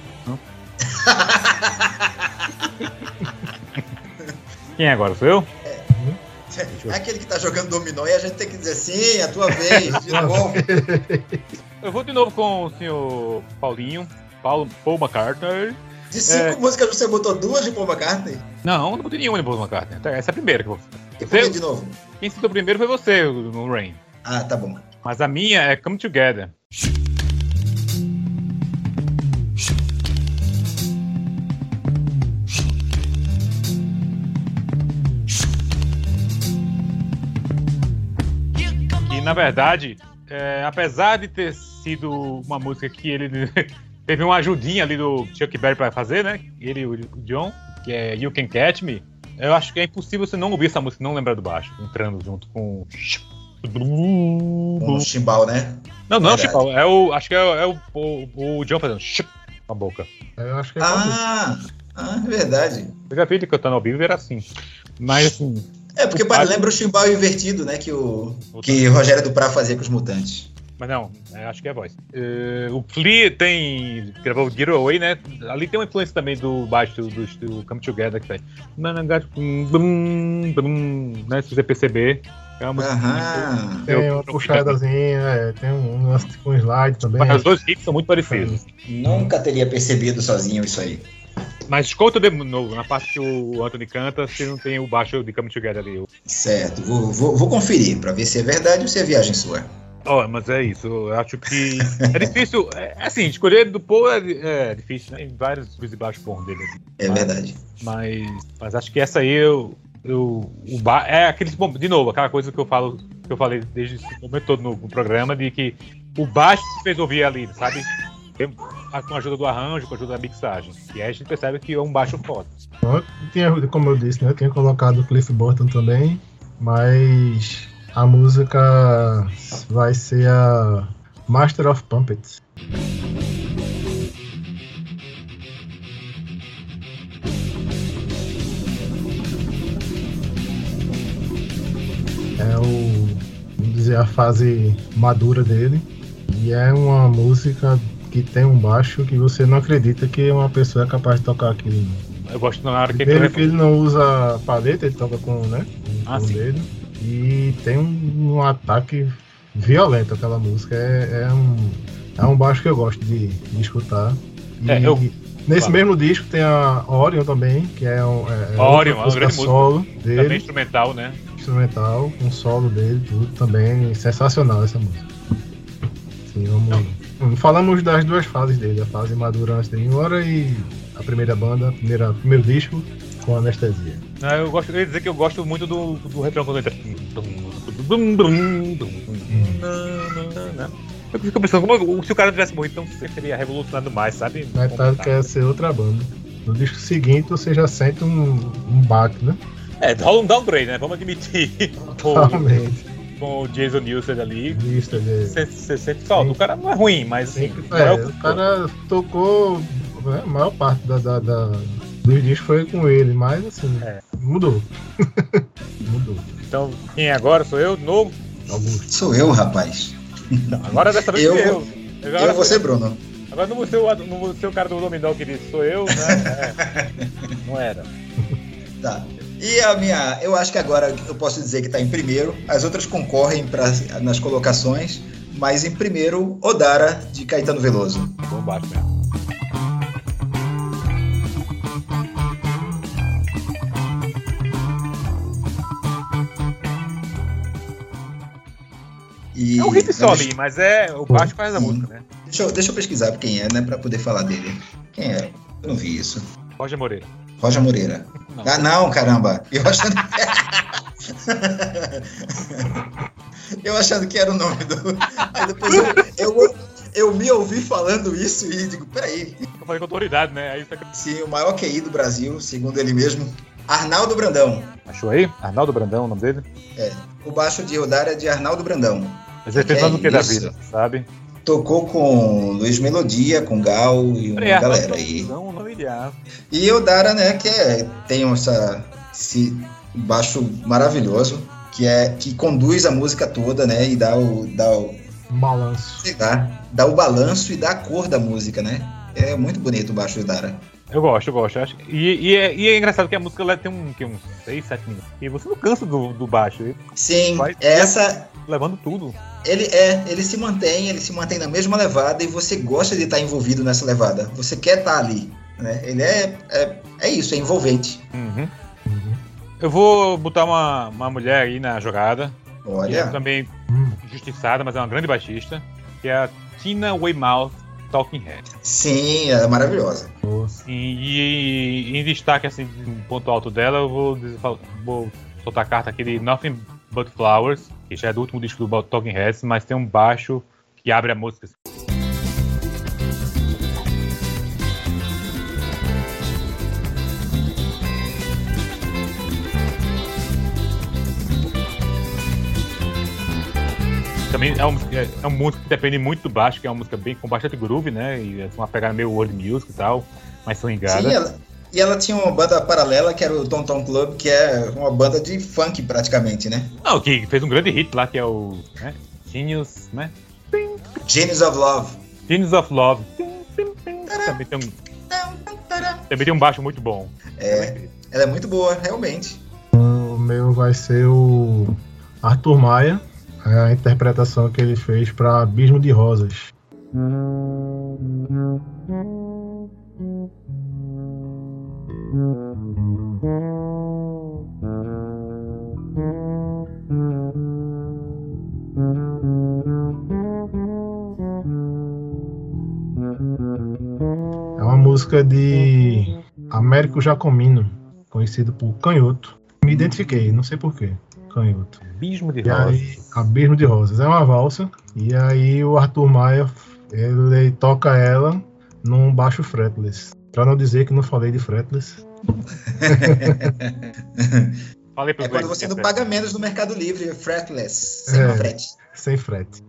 Speaker 3: Quem é agora? Sou eu? É.
Speaker 1: É aquele que tá jogando dominó e a gente tem que dizer sim, a tua vez, de novo.
Speaker 3: Eu vou de novo com o senhor Paulinho, Paulo, Paul McCartney.
Speaker 1: De cinco é... músicas você botou duas de Paul McCartney?
Speaker 3: Não, não botei nenhuma de Paul McCartney. Essa é a primeira que eu vou.
Speaker 1: E por de novo?
Speaker 3: Quem citou primeiro foi você, no Rain.
Speaker 1: Ah, tá bom.
Speaker 3: Mas a minha é Come Together. na verdade, é, apesar de ter sido uma música que ele teve uma ajudinha ali do Chuck Berry para fazer, né? Ele e o John, que é You Can Catch Me. Eu acho que é impossível você não ouvir essa música e não lembrar do baixo, entrando junto com.
Speaker 1: Um chimbal, né?
Speaker 3: Não, não é o chimbal, é o. Acho que é, é o, o, o, John fazendo com a boca.
Speaker 1: Eu acho que é Ah, ah é verdade.
Speaker 3: Eu já vi ele cantando ao vivo e era assim. Mas assim,
Speaker 1: é, porque o lembra o chimbal invertido, né? Que o, que Rogério Duprá fazia com os mutantes.
Speaker 3: Mas não, é, acho que é a voz. Uh, o Flea tem. gravou o Get Away, né? Ali tem uma influência também do baixo do, do Come Together que faz. Né, se você perceber.
Speaker 2: É uma Aham. Tem uma puxadazinha, é, tem um lance com slide também. Mas
Speaker 3: os dois riffs são muito parecidos.
Speaker 1: Nunca teria percebido sozinho isso aí.
Speaker 3: Mas escuta de novo, na parte que o Anthony canta, se não tem o baixo de Come Together ali.
Speaker 1: Certo, vou, vou, vou conferir para ver se é verdade ou se é viagem sua.
Speaker 3: Oh, mas é isso, eu acho que é difícil, é, assim, escolher do Paul é, é difícil, né? Vários subs e baixos bons dele.
Speaker 1: É mas, verdade.
Speaker 3: Mas, mas acho que essa aí eu, eu o ba é aquele de novo, aquela coisa que eu falo, que eu falei desde o momento todo no, no programa de que o baixo se fez ouvir ali, sabe? com a ajuda do arranjo, com a ajuda da mixagem. E aí a gente percebe que é um baixo foda.
Speaker 2: tinha, como eu disse, né? Eu tinha colocado o Cliff Burton também, mas a música vai ser a Master of Puppets. É o, vamos dizer, a fase madura dele. E é uma música que tem um baixo que você não acredita que uma pessoa é capaz de tocar aquilo.
Speaker 3: Eu gosto na hora que
Speaker 2: ele, que ele não usa paleta, ele toca com, né, com ah, o dedo. E tem um, um, ataque violento aquela música. É, é, um, é um baixo que eu gosto de, de escutar. E é, eu, nesse claro. mesmo disco tem a Orion também, que é um é,
Speaker 3: é Orion,
Speaker 2: uma grande solo música. dele.
Speaker 3: Também instrumental, né?
Speaker 2: Instrumental, um solo dele, tudo também sensacional essa música. Sim, vamos. Não. Falamos das duas fases dele, a fase madura antes de ir embora e a primeira banda, a primeira, primeiro disco com anestesia.
Speaker 3: Ah, eu, gosto, eu ia dizer que eu gosto muito do, do refrão quando entra. Eu fico pensando, como, se o cara tivesse morrido, então você teria revolucionado mais, sabe?
Speaker 2: Metade quer ser outra banda. No disco seguinte você já sente um, um baque, né?
Speaker 3: É, rola um downgrade, né? Vamos admitir.
Speaker 2: Totalmente
Speaker 3: com o Jason Newsted ali.
Speaker 2: Newsted,
Speaker 3: Você sente falta. O cara não é ruim, mas assim.
Speaker 2: É, é o, o cara tocou né, a maior parte da, da, da, dos discos foi com ele, mas assim, é. mudou. mudou.
Speaker 3: Então, quem é agora? Sou eu, de novo?
Speaker 1: Augusto. Sou eu, rapaz.
Speaker 3: Não, agora dessa vez eu.
Speaker 1: eu. Agora eu você, Bruno.
Speaker 3: Agora não vou, ser o, não vou ser o cara do Dominó que disse, sou eu, né? É. Não era.
Speaker 1: Tá. E a minha, eu acho que agora eu posso dizer que está em primeiro. As outras concorrem pra, nas colocações, mas em primeiro, Odara de Caetano Veloso.
Speaker 3: Bom um hit só ali, mas é o baixo faz a música, né?
Speaker 1: Deixa eu, deixa eu pesquisar quem é, né, para poder falar dele. Quem é? Eu não vi isso.
Speaker 3: Roger Moreira.
Speaker 1: Roger Moreira. Não. Ah, não, caramba. Eu achando que... eu achando que era o nome do. Aí depois eu, eu, eu me ouvi falando isso e digo, peraí.
Speaker 3: Eu falei com autoridade, né? Aí
Speaker 1: tá... Sim, o maior QI do Brasil, segundo ele mesmo. Arnaldo Brandão.
Speaker 3: Achou aí? Arnaldo Brandão, o nome dele?
Speaker 1: É. O baixo de rodar é de Arnaldo Brandão.
Speaker 3: Mas ele fez mais o que da vida, sabe?
Speaker 1: Tocou com Luiz Melodia, com Gal e uma é, galera aí. E o Dara, né, que é, tem essa, esse baixo maravilhoso, que é que conduz a música toda, né, e dá o, dá o
Speaker 2: balanço.
Speaker 1: Dá, dá o balanço e dá a cor da música, né? É muito bonito o baixo do Dara.
Speaker 3: Eu gosto, eu gosto. Acho, e, e, é, e, é, engraçado que a música ela tem um, que, uns 6, 7 minutos. E você não cansa do, do baixo.
Speaker 1: Sim, essa.
Speaker 3: Levando tudo.
Speaker 1: Ele é, ele se mantém, ele se mantém na mesma levada e você gosta de estar envolvido nessa levada. Você quer estar ali. Né? Ele é, é, é isso, é envolvente.
Speaker 3: Uhum. Uhum. Eu vou botar uma, uma mulher aí na jogada.
Speaker 1: Olha.
Speaker 3: É também injustiçada, mas é uma grande baixista. Que é a Tina Weymouth Talking Head.
Speaker 1: Sim, ela é maravilhosa.
Speaker 3: E, e, e, em destaque, assim, um ponto alto dela, eu vou, vou soltar a carta aqui de Nothing But Flowers, que já é do último disco do Talking Heads, mas tem um baixo que abre a música. Também é, um, é, é uma música que depende muito do baixo, que é uma música bem com bastante groove, né? E é uma pegada meio world music e tal, mais swingada.
Speaker 1: Sim, ela, e ela tinha uma banda paralela que era o Tom Tom Club, que é uma banda de funk praticamente, né?
Speaker 3: Não, que fez um grande hit lá, que é o né? Genius, né?
Speaker 1: Genius of Love.
Speaker 3: Genius of Love. Também tem um, também tem um baixo muito bom.
Speaker 1: É, ela é muito boa, realmente.
Speaker 2: O meu vai ser o Arthur Maia é a interpretação que ele fez para Abismo de Rosas. É uma música de Américo Jacomino, conhecido por Canhoto. Me identifiquei, não sei porquê canhoto.
Speaker 3: Abismo de e Rosas. Aí,
Speaker 2: Abismo de Rosas. É uma valsa. E aí o Arthur Maia, ele toca ela num baixo fretless. Pra não dizer que não falei de fretless.
Speaker 1: Falei é quando você não paga menos no Mercado Livre, fretless, sem é, frete.
Speaker 2: Sem frete.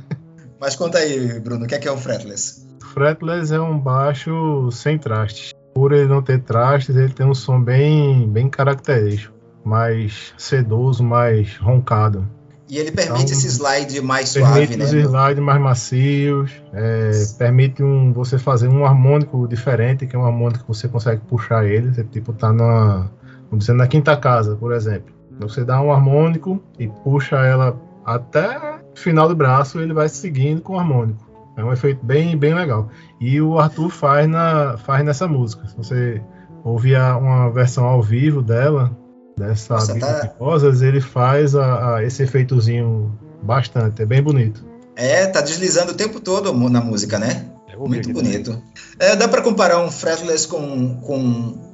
Speaker 1: Mas conta aí, Bruno, o que é, que é o fretless?
Speaker 2: Fretless é um baixo sem trastes. Por ele não ter trastes, ele tem um som bem, bem característico mais sedoso, mais roncado.
Speaker 1: E ele permite então, esse slide mais suave,
Speaker 2: permite né? Permite slides mais macios, é, permite um, você fazer um harmônico diferente, que é um harmônico que você consegue puxar ele, você tipo tá na, vamos dizer, na quinta casa, por exemplo. Você dá um harmônico e puxa ela até o final do braço, ele vai seguindo com o harmônico. É um efeito bem, bem legal. E o Arthur faz, na, faz nessa música. Se você ouvir uma versão ao vivo dela, dessa Nossa, tá... rosas, ele faz a, a, esse efeitozinho bastante, é bem bonito.
Speaker 1: É, tá deslizando o tempo todo na música, né? Muito bonito. É, dá para comparar um fretless com, com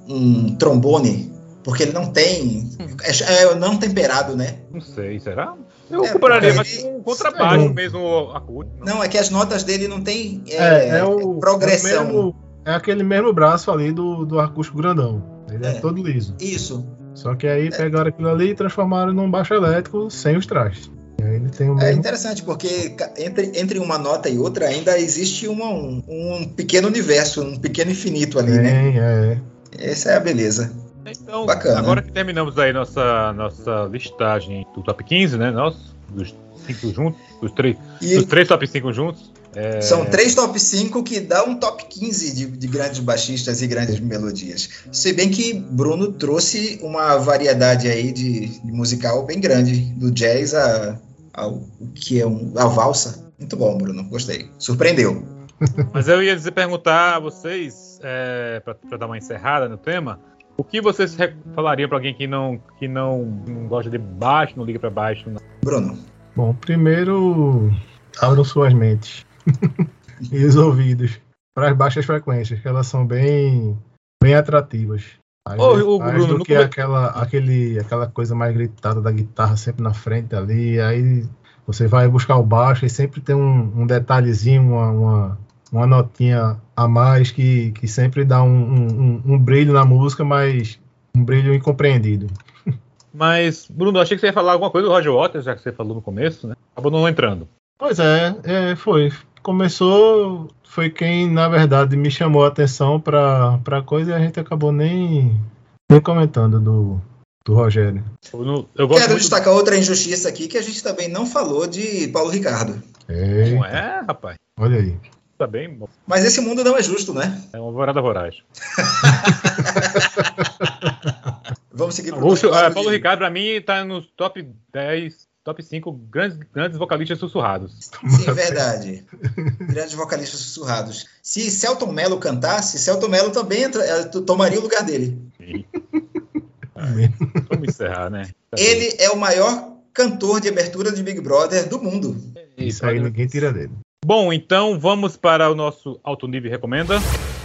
Speaker 1: um trombone, porque ele não tem. É, é não temperado, né?
Speaker 3: Não sei, será? Eu é, compararia mais com um contrabaixo mesmo acústico.
Speaker 1: Não. não, é que as notas dele não tem é, é, é o, progressão.
Speaker 2: Mesmo, é, aquele mesmo braço ali do, do acústico grandão. Ele é, todo liso.
Speaker 1: Isso.
Speaker 2: Só que aí pegaram aquilo ali e transformaram num baixo elétrico sem os trastes.
Speaker 1: Ele tem o é mesmo... É interessante, porque entre, entre uma nota e outra ainda existe uma, um, um pequeno universo, um pequeno infinito ali, né?
Speaker 2: Tem, né?
Speaker 1: É. Essa é a beleza.
Speaker 3: Então, Bacana. agora que terminamos aí nossa, nossa listagem do top 15, né? Nós, dos cinco juntos, os três, e... os três top 5 juntos.
Speaker 1: É... São três top 5 que dá um top 15 de, de, grandes baixistas e grandes melodias. Se bem que Bruno trouxe uma variedade aí de, de musical bem grande, do jazz a, ao que é um, a valsa. Muito bom, Bruno, gostei. Surpreendeu.
Speaker 3: Mas eu ia dizer, perguntar a vocês, é, para dar uma encerrada no tema, o que vocês falariam para alguém que não, que não, não gosta de baixo, não liga para baixo? Não?
Speaker 1: Bruno.
Speaker 2: Bom, primeiro, abram suas mentes e os ouvidos para as baixas frequências, que elas são bem bem atrativas.
Speaker 3: Ô, mais Bruno,
Speaker 2: do que come... aquela, aquele, aquela coisa mais gritada da guitarra sempre na frente ali. Aí você vai buscar o baixo e sempre tem um, um detalhezinho, uma, uma, uma, notinha a mais que, que sempre dá um, um, um brilho na música, mas um brilho incompreendido.
Speaker 3: Mas, Bruno, achei que você ia falar alguma coisa do Roger Waters, já que você falou no começo, né? Acabou não entrando.
Speaker 2: Pois é, é foi. Começou, foi quem, na verdade, me chamou a atenção pra, pra coisa e a gente acabou nem, nem comentando do, do Rogério.
Speaker 1: Eu, eu Quero muito... destacar outra injustiça aqui, que a gente também não falou de Paulo Ricardo.
Speaker 3: Eita. Não é, rapaz?
Speaker 2: Olha aí.
Speaker 3: Tá bem bom.
Speaker 1: Mas esse mundo não é justo, né?
Speaker 3: É uma vorada voraz.
Speaker 1: Vamos seguir
Speaker 3: para o uh, Paulo Ricardo, para mim, está nos top 10, top 5 grandes, grandes vocalistas sussurrados.
Speaker 1: Sim, verdade. grandes vocalistas sussurrados. Se Celton Mello cantasse, Celton Mello também entra, eh, tomaria o lugar dele.
Speaker 3: vamos encerrar, né?
Speaker 1: Tá Ele bem. é o maior cantor de abertura de Big Brother do mundo.
Speaker 2: Isso aí ninguém tira dele.
Speaker 3: Bom, então vamos para o nosso Alto Nível Recomenda.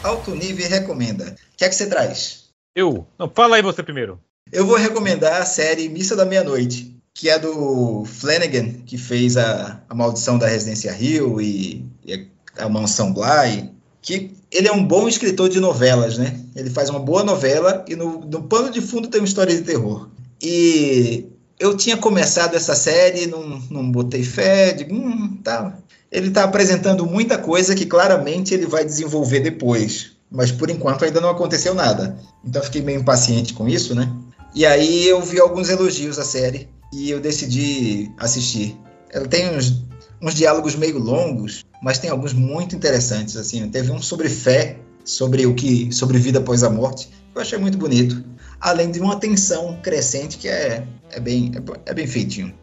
Speaker 1: Alto Nível Recomenda. O que é que você traz?
Speaker 3: Eu? Não, fala aí você primeiro.
Speaker 1: Eu vou recomendar a série Missa da Meia-Noite, que é do Flanagan, que fez a, a Maldição da Residência Rio e, e a Mansão Bly, que ele é um bom escritor de novelas, né? Ele faz uma boa novela e no, no pano de fundo tem uma história de terror. E eu tinha começado essa série, não, não botei fé, digo, hum, tá. Ele está apresentando muita coisa que claramente ele vai desenvolver depois mas por enquanto ainda não aconteceu nada. Então fiquei meio impaciente com isso, né? E aí eu vi alguns elogios à série e eu decidi assistir. Ela tem uns, uns diálogos meio longos, mas tem alguns muito interessantes assim. Teve um sobre fé, sobre o que, sobre vida após a morte, que eu achei muito bonito. Além de uma tensão crescente que é, é bem é, é bem feitinho.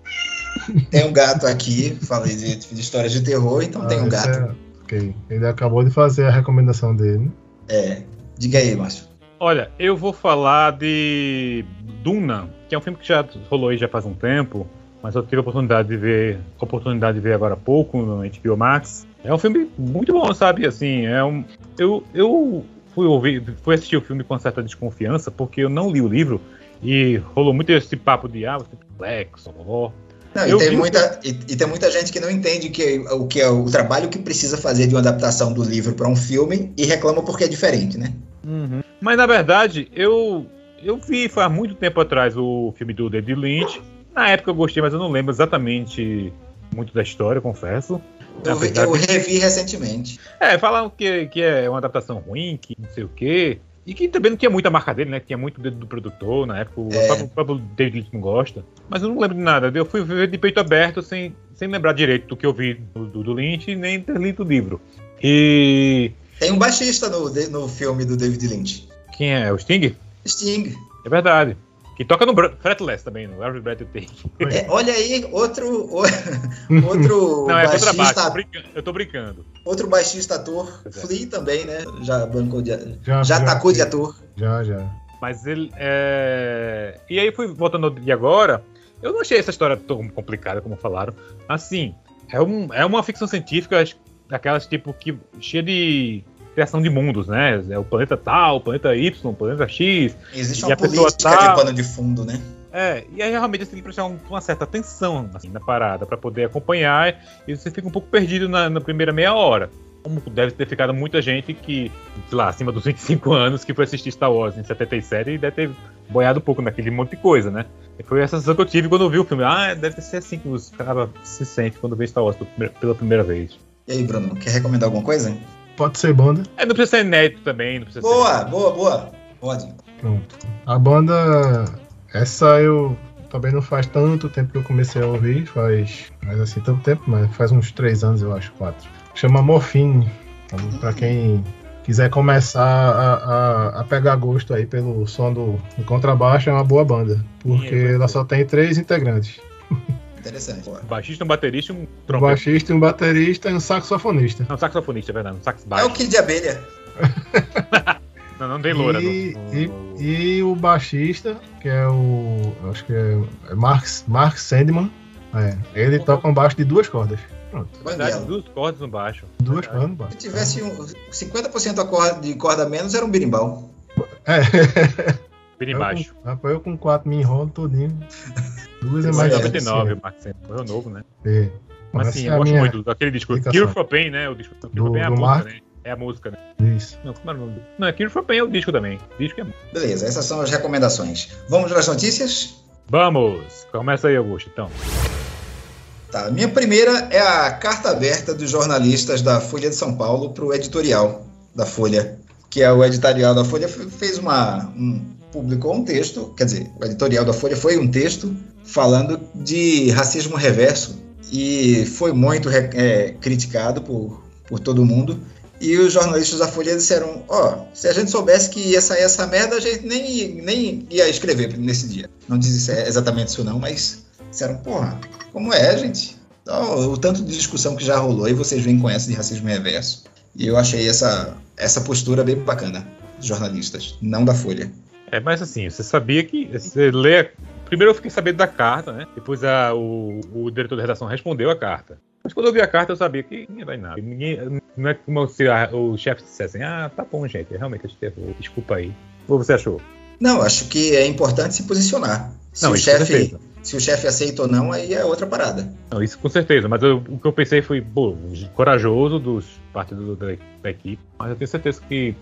Speaker 1: Tem um gato aqui, falei de, de histórias de terror, então ah, tem um gato. É...
Speaker 2: Ok. Ele acabou de fazer a recomendação dele.
Speaker 1: É. Diga aí, Márcio.
Speaker 3: Olha, eu vou falar de Duna, que é um filme que já rolou aí já faz um tempo, mas eu tive a oportunidade de ver, oportunidade de ver agora há pouco no HBO Max. É um filme muito bom, sabe? Assim, é um, eu, eu fui ouvir, fui assistir o filme com certa desconfiança porque eu não li o livro e rolou muito esse papo de ah, você é complexo, ó,
Speaker 1: não, e, tem muita, e, e, tem muita gente que não entende que, o que é o trabalho que precisa fazer de uma adaptação do livro para um filme e reclama porque é diferente, né?
Speaker 3: Uhum. Mas na verdade, eu, eu vi faz muito tempo atrás o filme do David Lynch. Na época eu gostei, mas eu não lembro exatamente muito da história, confesso.
Speaker 1: Eu, eu revi recentemente.
Speaker 3: É, falam que, que é uma adaptação ruim, que não sei o quê. E que também não tinha muita marca dele, né? Tinha muito dedo do produtor na época. É. O, próprio, o próprio David Lynch não gosta. Mas eu não lembro de nada. Eu fui ver de peito aberto sem, sem lembrar direito do que eu vi do, do, do Lynch nem ter lido o livro. E.
Speaker 1: Tem um baixista no, no filme do David Lynch.
Speaker 3: Quem é? O Sting?
Speaker 1: Sting.
Speaker 3: É verdade. Que toca no Fretless também, no Every Breath You Take.
Speaker 1: É, olha aí, outro, outro
Speaker 3: Não, é baixista... Brincando, eu tô brincando.
Speaker 1: Outro baixista ator, é. Flea também, né? Já bancou de... Já, já, já tacou de ator.
Speaker 2: Já, já.
Speaker 3: Mas ele... É... E aí, fui voltando de agora, eu não achei essa história tão complicada como falaram. Assim, é, um, é uma ficção científica daquelas tipo que cheia de criação de mundos, né? É o planeta tal, o planeta Y, o planeta X.
Speaker 1: Existe uma política tal. de pano de fundo, né?
Speaker 3: É, e aí realmente você tem que prestar uma certa atenção assim, na parada para poder acompanhar e você fica um pouco perdido na, na, primeira meia hora. Como deve ter ficado muita gente que, sei lá, acima dos 25 anos, que foi assistir Star Wars em 77 e deve ter boiado um pouco naquele monte de coisa, né? E foi essa sensação que eu tive quando eu vi o filme. Ah, deve ser assim que os caras se sentem quando vê Star Wars pela primeira vez.
Speaker 1: E aí, Bruno, quer recomendar alguma coisa?
Speaker 2: Pode ser banda.
Speaker 3: É, não precisa ser inédito também. Não precisa
Speaker 1: boa,
Speaker 3: ser...
Speaker 1: boa, boa. Pode.
Speaker 2: Pronto. A banda. Essa eu também não faz tanto tempo que eu comecei a ouvir, faz, faz assim tanto tempo, mas faz uns três anos, eu acho, quatro. Chama Morfine, então, para quem quiser começar a, a, a, pegar gosto aí pelo som do, do contrabaixo, é uma boa banda, porque ela só tem três integrantes.
Speaker 1: Interessante. Um
Speaker 3: baixista, um baterista um
Speaker 2: trompete. Um baixista, um baterista e um saxofonista.
Speaker 3: Não, saxofonista, é verdade. Um sax baixo.
Speaker 1: É o Kid de Abelha.
Speaker 3: não, não tem loura.
Speaker 2: E, no, no... E, e, o baixista, que é o. Acho que é, é Mark, Mark Sandman. É, ele toca um baixo de duas cordas.
Speaker 3: Pronto. Verdade, duas cordas no baixo.
Speaker 2: Duas cordas no baixo.
Speaker 1: Se tivesse um, 50% de corda menos, era um birimbau.
Speaker 2: É.
Speaker 3: Bem
Speaker 2: Eu
Speaker 3: embaixo.
Speaker 2: com, rapaz, eu com quatro me enrolo todinho. Duas é mais
Speaker 1: é
Speaker 3: 99, Mark Santos. Morreu novo, né?
Speaker 2: É.
Speaker 3: Mas
Speaker 2: Essa
Speaker 3: sim,
Speaker 2: é
Speaker 3: eu gosto muito daquele disco. Cure for Pain, né? O disco Cure
Speaker 2: Do-
Speaker 3: for Pain é a música,
Speaker 2: Mark?
Speaker 3: né? É a música, né?
Speaker 2: Isso.
Speaker 3: Não, como é o nome? Não, é Cure for Pain é o disco também. Disco é
Speaker 1: Beleza, essas são as recomendações. Vamos nas notícias?
Speaker 3: Vamos! Começa aí, Augusto, então.
Speaker 1: Tá, minha primeira é a carta aberta dos jornalistas da Folha de São Paulo para o editorial da Folha, que é o editorial da Folha fe- fez uma um, publicou um texto, quer dizer, o editorial da Folha foi um texto falando de racismo reverso e foi muito é, criticado por, por todo mundo. E os jornalistas da Folha disseram: Ó, se a gente soubesse que ia sair essa merda, a gente nem, nem ia escrever nesse dia. Não diz é exatamente isso, não, mas disseram: Porra, como é, gente? Então, o tanto de discussão que já rolou e vocês vêm com essa de racismo reverso. E eu achei essa, essa postura bem bacana dos jornalistas, não da Folha.
Speaker 3: É, mas assim, você sabia que. Você lê. Primeiro eu fiquei sabendo da carta, né? Depois a- o, o diretor da redação respondeu a carta. Mas quando eu vi a carta, eu sabia que ninguém vai nada. Ninguém, não é como se a- o chefe dissesse assim, ah, tá bom, gente, realmente a gente errou, desculpa aí. O que você achou?
Speaker 1: Não, acho que é importante se posicionar. Se
Speaker 3: Não,
Speaker 1: o chefe se o chefe aceita ou não, aí é outra parada.
Speaker 3: Não, isso com certeza, mas eu- o que eu pensei foi, pô, corajoso dos parte do- da, da equipe, mas eu tenho certeza que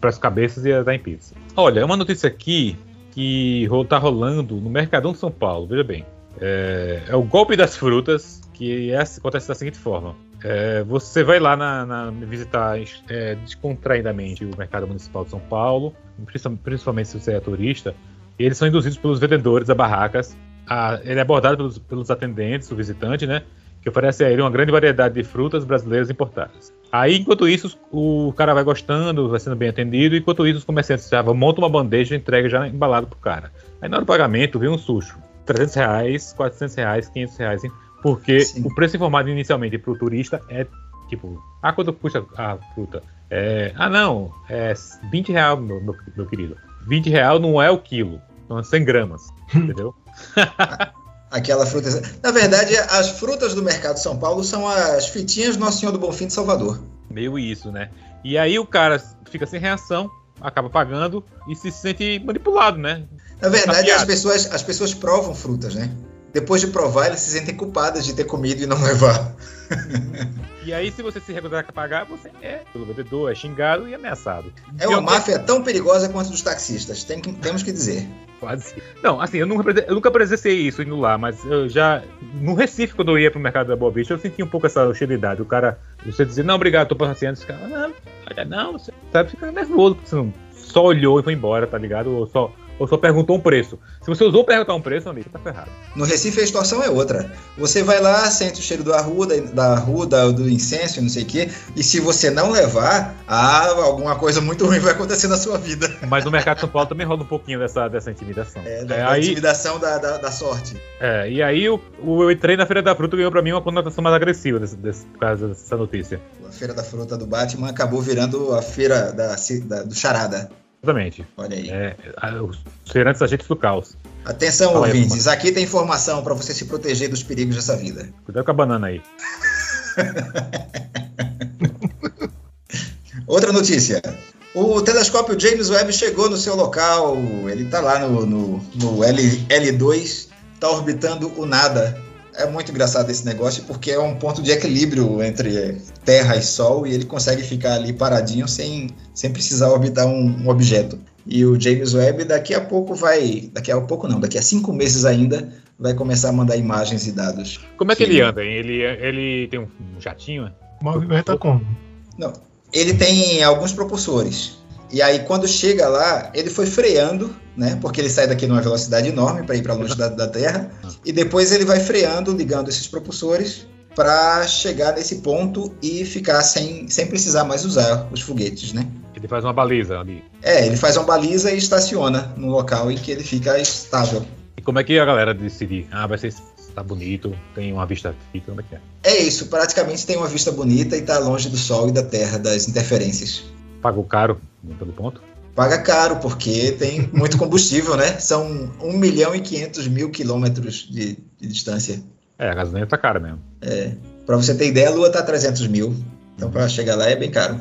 Speaker 3: para as cabeças ia dar em pizza. Olha, é uma notícia aqui que ro- tá rolando no Mercadão de São Paulo, veja bem. É, é o golpe das frutas, que é- acontece da seguinte forma. É, você vai lá na, na- visitar é, descontraidamente o Mercado Municipal de São Paulo, principal- principalmente se você é turista, e eles são induzidos pelos vendedores da barracas. a- ele é abordado pelos, pelos atendentes, o visitante, né? Que oferece a ele uma grande variedade de frutas brasileiras importadas. Aí, enquanto isso, o cara vai gostando, vai sendo bem atendido, enquanto isso, os comerciantes já montam uma bandeja e entrega já embalado pro cara. Aí, na hora do pagamento, vem um susto. 300 reais, 400 reais, 500 reais, porque
Speaker 1: Sim.
Speaker 3: o preço informado inicialmente pro turista é tipo, ah, quanto custa a fruta? É, ah, não, é 20 real, meu, meu, meu querido. 20 real não é o quilo, são 100 gramas, entendeu?
Speaker 1: Aquela fruta. Na verdade, as frutas do mercado de São Paulo são as fitinhas do Nosso Senhor do Bonfim de Salvador.
Speaker 3: Meio isso, né? E aí o cara fica sem reação, acaba pagando e se sente manipulado, né?
Speaker 1: Na verdade, as pessoas, as pessoas provam frutas, né? Depois de provar, elas se sentem culpadas de ter comido e não levar.
Speaker 3: E aí, se você se recusar a pagar, você é pelo vendedor, é xingado e ameaçado.
Speaker 1: É uma máfia tão perigosa quanto dos taxistas, tem que- temos que dizer.
Speaker 3: Quase. Não, assim, eu nunca, eu nunca presenciei isso indo lá, mas eu já. No Recife, quando eu ia pro mercado da Boa Vista, eu sentia um pouco essa hostilidade. O cara, você dizia, não, obrigado, tô passeando. Esse cara, não, olha, não, você sabe, fica nervoso, porque você não só olhou e foi embora, tá ligado? Ou só, ou só perguntou um preço. Se você usou perguntar um preço, amigo, tá ferrado.
Speaker 1: No Recife, a extorsão é outra. Você vai lá, sente o cheiro do arruda, da arruda, do incenso não sei o quê, e se você não levar, ah, alguma coisa muito ruim vai acontecer na sua vida.
Speaker 3: Mas no mercado de São Paulo também rola um pouquinho dessa, dessa intimidação.
Speaker 1: É,
Speaker 3: É,
Speaker 1: da, da
Speaker 3: aí,
Speaker 1: intimidação da, da, da sorte.
Speaker 3: é, e aí o- eu entrei na Feira da Fruta e ganhou pra mim uma conotação mais agressiva desse, desse, por causa dessa notícia.
Speaker 1: A Feira da Fruta do Batman acabou virando a feira da, da- do Charada.
Speaker 3: Exatamente.
Speaker 1: Olha aí.
Speaker 3: É, os feirantes agentes do caos.
Speaker 1: Atenção,
Speaker 3: Fala aí,
Speaker 1: ouvintes, aqui tem informação para você se proteger dos perigos dessa vida.
Speaker 3: Cuidado com a banana aí.
Speaker 1: Outra notícia. O telescópio James Webb chegou no seu local. Ele está lá no, no, no L, L2, está orbitando o nada. É muito engraçado esse negócio porque é um ponto de equilíbrio entre Terra e Sol e ele consegue ficar ali paradinho sem, sem precisar orbitar um, um objeto. E o James Webb daqui a pouco vai, daqui a pouco não, daqui a cinco meses ainda vai começar a mandar imagens e dados.
Speaker 3: Como é que
Speaker 1: Sim.
Speaker 3: ele anda? hein? Ele, ele tem um jatinho? é?
Speaker 2: Movimenta como?
Speaker 1: Não, ele tem alguns propulsores. E aí, quando chega lá, ele foi freando, né? Porque ele sai daqui numa velocidade enorme para ir para longe da, da Terra. E depois ele vai freando, ligando esses propulsores para chegar nesse ponto e ficar sem, sem precisar mais usar os foguetes, né?
Speaker 3: Ele faz uma baliza ali.
Speaker 1: É, ele faz uma baliza e estaciona no local em que ele fica estável.
Speaker 3: E como é que a galera decide? Ah, vai ser tá bonito, tem uma vista fixa, como é que é?
Speaker 1: É isso, praticamente tem uma vista bonita e está longe do Sol e da Terra, das interferências.
Speaker 3: Pagou caro pelo ponto?
Speaker 1: Paga caro, porque tem muito combustível, né? São 1 milhão e 500 mil quilômetros de, de distância.
Speaker 3: É, a gasolina tá cara mesmo.
Speaker 1: Para você ter ideia, a Lua tá a 300 mil. Então, para chegar lá é bem caro.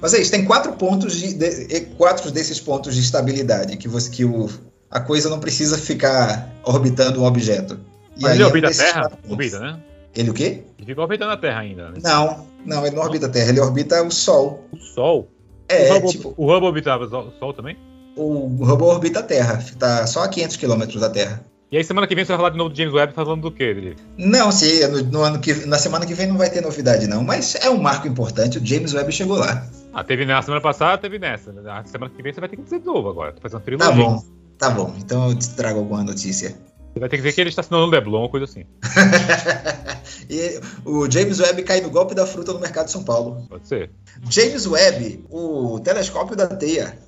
Speaker 1: Mas é isso, tem quatro pontos de, de, quatro desses pontos de estabilidade que você que o, a coisa não precisa ficar orbitando um objeto.
Speaker 3: E Mas ele orbita a Terra? Orbita, né?
Speaker 1: Ele o quê?
Speaker 3: Ele fica orbitando a Terra ainda. Né?
Speaker 1: Não, não, ele não orbita a Terra, ele orbita o Sol.
Speaker 3: O Sol?
Speaker 1: É,
Speaker 3: o Hubble,
Speaker 1: tipo...
Speaker 3: O Hubble orbitava o Sol também?
Speaker 1: O Hubble orbita a Terra, está só a 500 km da Terra.
Speaker 3: E aí semana que vem você vai falar de novo do James Webb falando do quê, Dele?
Speaker 1: Não, sim, no, no, ano que, na semana que vem não vai ter novidade não, mas é um marco importante, o James Webb chegou lá.
Speaker 3: Ah, teve na semana passada, teve nessa. Na semana que vem você vai ter que dizer de novo agora, tá fazendo trilogia.
Speaker 1: Tá bom, tá bom, então eu te trago alguma notícia.
Speaker 3: Você vai ter que dizer que ele está assinando um Leblon, coisa assim.
Speaker 1: e o James Webb cai no golpe da fruta no mercado de São Paulo.
Speaker 3: Pode ser.
Speaker 1: James Webb, o telescópio da teia.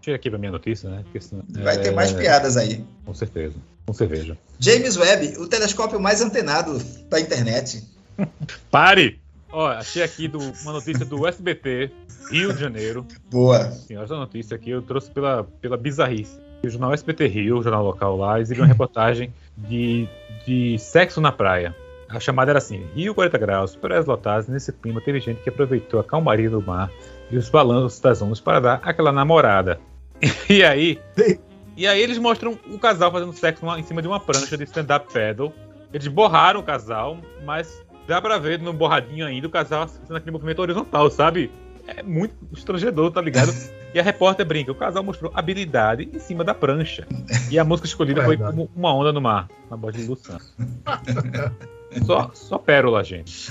Speaker 3: Tira aqui pra minha notícia, né?
Speaker 1: Senão, vai é... ter mais piadas aí.
Speaker 3: Com certeza. Com cerveja.
Speaker 1: James Webb, o telescópio mais antenado da internet.
Speaker 3: Pare! Ó, achei aqui do, uma notícia do SBT, Rio de Janeiro.
Speaker 1: Boa.
Speaker 3: Sim, essa notícia aqui eu trouxe pela, pela bizarrice. O jornal SBT Rio, o jornal local lá, exibiu uma reportagem de, de sexo na praia. A chamada era assim: Rio 40 graus, praias lotadas. Nesse clima, teve gente que aproveitou a calmaria do mar e os balanços das ondas para dar aquela namorada. E aí, e aí eles mostram o casal fazendo sexo em cima de uma prancha de stand-up paddle. Eles borraram o casal, mas dá pra ver no borradinho ainda o casal fazendo aquele movimento horizontal, sabe? É muito estrangedor, tá ligado? E a repórter brinca, o casal mostrou habilidade em cima da prancha. E a música escolhida foi como Uma Onda no Mar, na voz de Luciano. Só, só pérola, gente.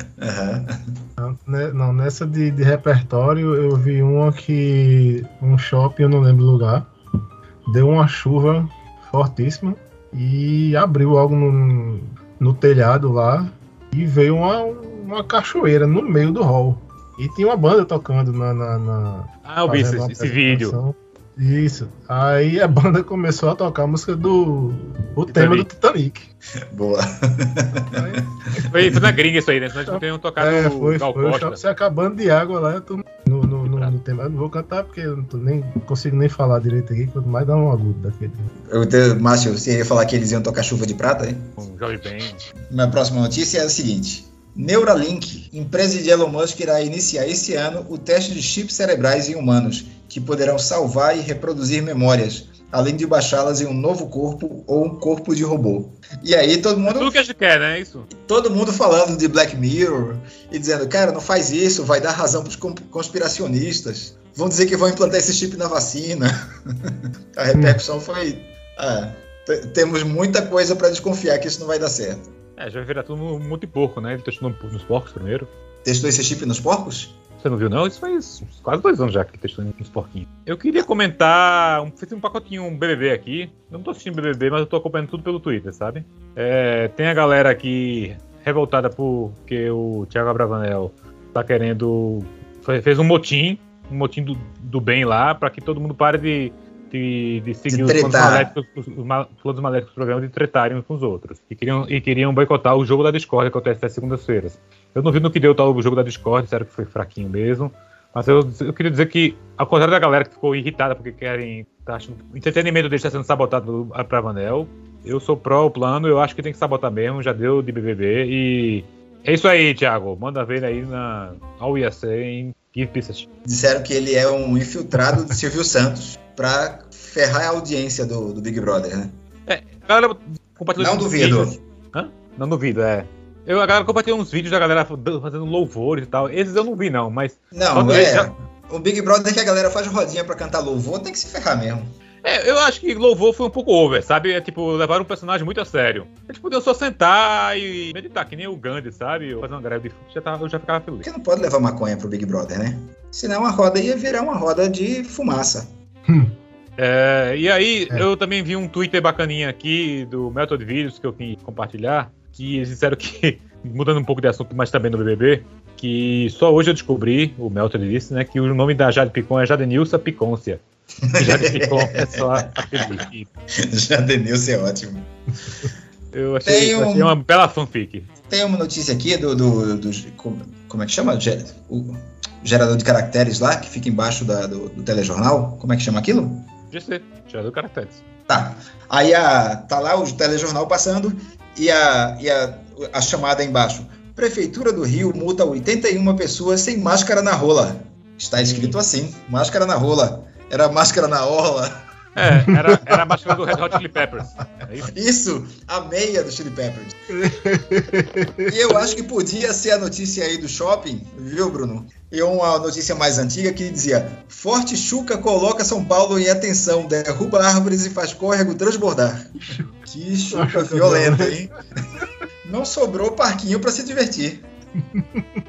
Speaker 2: Uhum. Não, nessa de, de, repertório eu vi uma que. Um shopping, eu não lembro o lugar. Deu uma chuva fortíssima e abriu algo no, no telhado lá e veio uma, uma cachoeira no meio do hall. E tinha uma banda tocando na. na, na
Speaker 3: ah, eu vi esse, esse vídeo.
Speaker 2: Isso. Aí a banda começou a tocar a música do. O Titanic. tema do Titanic.
Speaker 1: Boa.
Speaker 3: Aí... Foi, foi na gringa isso aí, né? Senão eles teriam tocado
Speaker 2: é, foi, Gal foi, Costa. Você acabando de água lá, eu tô no, no, no, no, tema. Eu não vou cantar porque eu não tô nem, consigo nem falar direito aqui, quanto mais dá um agudo daquele.
Speaker 1: Eu te, Márcio, você ia falar que eles iam tocar chuva de prata, hein?
Speaker 3: Um Jorge Ben.
Speaker 1: Minha próxima notícia é a seguinte. Neuralink, empresa de Elon Musk, irá iniciar esse ano o teste de chips cerebrais em humanos, que poderão salvar e reproduzir memórias, além de baixá-las em um novo corpo ou um corpo de robô. E aí todo mundo. É
Speaker 3: tudo que a gente quer, né? Isso.
Speaker 1: Todo mundo falando de Black Mirror e dizendo, cara, não faz isso, vai dar razão para os conspiracionistas. Vão dizer que vão implantar esse chip na vacina. a repercussão foi. Ah, temos muita coisa para desconfiar que isso não vai dar certo.
Speaker 3: É, já vai virar tudo muito porco, né? Ele testou nos porcos primeiro.
Speaker 1: Testou esse chip nos porcos?
Speaker 3: Você não viu, não? Isso faz quase dois anos já que ele testou nos porquinhos. Eu queria comentar. Um, fiz um pacotinho um BBB aqui. Eu não tô assistindo BBB, mas eu tô acompanhando tudo pelo Twitter, sabe? É, tem a galera aqui revoltada porque o Thiago Abravanel tá querendo. Fez um motim, um motim do, do bem lá, para que todo mundo pare de de, de seguir de os maléficos, os, os planos maléficos do programa de tretarem uns com os outros. E queriam, e queriam boicotar o jogo da Discord, que acontece às segundas-feiras. Eu não vi no que deu tal o jogo da Discord, sério que foi fraquinho mesmo. Mas eu, eu queria dizer que, ao contrário da galera que ficou irritada porque querem. Tá achando, o entretenimento deles está sendo sabotado para Vanel. Eu sou pró o plano, eu acho que tem que sabotar mesmo, já deu de BBB. E é isso aí, Thiago. Manda ver aí na IAC em Give Pieces.
Speaker 1: Disseram que ele é um infiltrado de Silvio Santos para ferrar a audiência do, do, Big Brother, né?
Speaker 3: É, a galera
Speaker 1: compartilhou Não duvido.
Speaker 3: Não duvido, é. Eu, a galera compartilhou uns vídeos da galera fazendo louvores e tal. Esses eu não vi, não, mas.
Speaker 1: Não, é. Já... O Big Brother que a galera faz rodinha pra cantar louvor tem que se ferrar mesmo.
Speaker 3: É, eu acho que louvor foi um pouco over, sabe? É tipo, levaram um personagem muito a sério. Eles podiam só sentar e meditar, que nem o Gandhi, sabe? Ou fazer uma greve de já tava, eu já ficava feliz.
Speaker 1: Porque não pode levar maconha pro Big Brother, né? Senão a roda ia virar uma roda de fumaça.
Speaker 3: Hum. É, e aí, é. eu também vi um Twitter bacaninha aqui do Method Videos que eu quis compartilhar, que eles disseram que, mudando um pouco de assunto, mas também no BBB, que só hoje eu descobri, o Melton disse, né, que o nome da Jade Picon é Jadenilson Picôncia. Jade Picon é
Speaker 1: apelido. Jadenilson é ótimo.
Speaker 3: Eu achei, um, achei, uma bela fanfic.
Speaker 1: Tem uma notícia aqui do, do, do como é que chama? O gerador de caracteres lá, que fica embaixo da, do, do telejornal. Como é que chama aquilo?
Speaker 3: GC, gerador de caracteres.
Speaker 1: Tá. Aí a, tá lá o telejornal passando e a, e a, a chamada embaixo. Prefeitura do Rio multa 81 pessoas sem máscara na rola. Está escrito assim: máscara na rola. Era máscara na orla.
Speaker 3: É, era, era a máscara do Red Hot Chili Peppers.
Speaker 1: É isso? isso? a meia do Chili Peppers. e eu acho que podia ser a notícia aí do shopping, viu, Bruno? E uma notícia mais antiga que dizia: Forte Chuca coloca São Paulo em atenção, derruba árvores e faz córrego transbordar. Que chuca violenta, hein? Não sobrou parquinho para se divertir.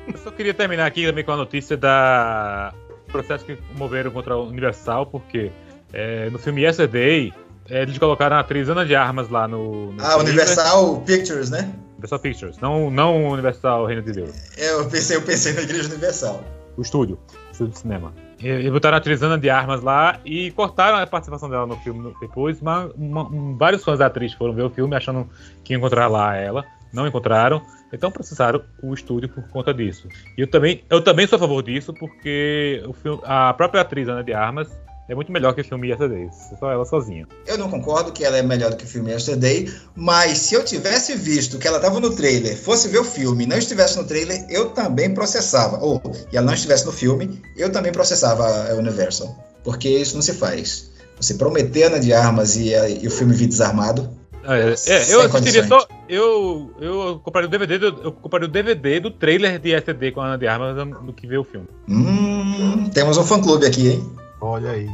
Speaker 3: Eu só queria terminar aqui também com a notícia da processo que moveram contra o Universal, porque é, no filme Yesterday, é, eles colocaram a atriz Ana de Armas lá no. no
Speaker 1: ah, Universal Pictures, né?
Speaker 3: Universal Pictures, não, não Universal Reino de Deus.
Speaker 1: É, eu pensei, eu pensei na Igreja Universal.
Speaker 3: O estúdio, o estúdio de cinema. E, e botaram a atriz Ana de Armas lá e cortaram a participação dela no filme depois, mas uma, um, vários fãs da atriz foram ver o filme achando que iam encontrar lá ela, não encontraram, então processaram o estúdio por conta disso. E eu também, eu também sou a favor disso, porque o filme, a própria atriz Ana de Armas é muito melhor que o filme Yesterday, só ela sozinha.
Speaker 1: Eu não concordo que ela é melhor do que o filme Yesterday, mas se eu tivesse visto que ela estava no trailer, fosse ver o filme e não estivesse no trailer, eu também processava. Ou, e ela não estivesse no filme, eu também processava a Universal. Porque isso não se faz. Você prometer Ana de Armas e, e o filme vir desarmado.
Speaker 3: É, é eu assistiria só. Eu, eu compraria o DVD do, eu compraria o DVD do trailer de Yesterday com a Ana de Armas do que ver o filme.
Speaker 1: Hum, temos um fã clube aqui, hein?
Speaker 2: Olha aí.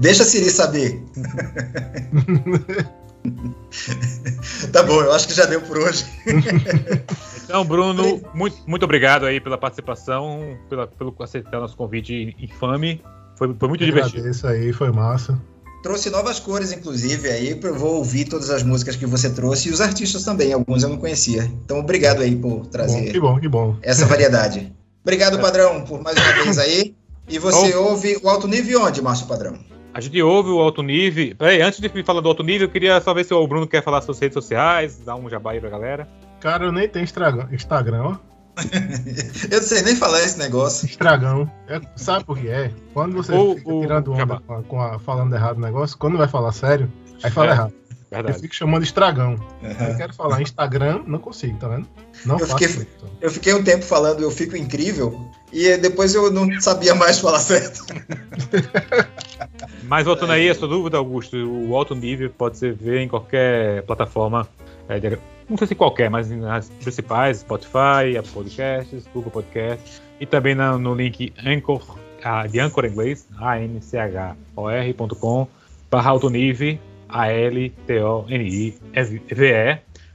Speaker 1: Deixa a Siri saber. tá bom, eu acho que já deu por hoje.
Speaker 3: então, Bruno, muito, muito obrigado aí pela participação, pela, pelo aceitar nosso convite infame. Foi, foi muito eu divertido.
Speaker 2: Isso aí, foi massa.
Speaker 1: Trouxe novas cores, inclusive, aí eu vou ouvir todas as músicas que você trouxe e os artistas também, alguns eu não conhecia. Então, obrigado aí por trazer.
Speaker 2: Bom, que bom, que bom.
Speaker 1: Essa variedade. Obrigado, padrão, por mais uma vez aí. E você ouve o alto nível onde, Márcio Padrão?
Speaker 3: A gente ouve o alto nível. Peraí, antes de falar do alto nível, eu queria só ver se o Bruno quer falar suas redes sociais, dar um jabá aí pra galera.
Speaker 2: Cara, eu nem tenho Instagram, ó.
Speaker 1: eu não sei nem falar esse negócio.
Speaker 2: Estragão. É, sabe por que é? Quando você o, fica o, tirando onda com a, com a, falando errado o negócio, quando vai falar sério, aí fala é. errado. Verdade. Eu fico chamando estragão. Uhum. Eu quero falar Instagram, não consigo, tá vendo? Não
Speaker 1: eu fiquei, isso, eu fiquei um tempo falando eu fico incrível e depois eu não sabia mais falar certo.
Speaker 3: Mas voltando aí, a sua dúvida, Augusto, o alto nível pode ser ver em qualquer plataforma, é, não sei se qualquer, mas nas principais, Spotify, Apple Podcasts, Google Podcasts, e também no, no link Anchor, ah, de Anchor em inglês, anchor.com, barra alto nível, a-L-T-O-N-I-V-E.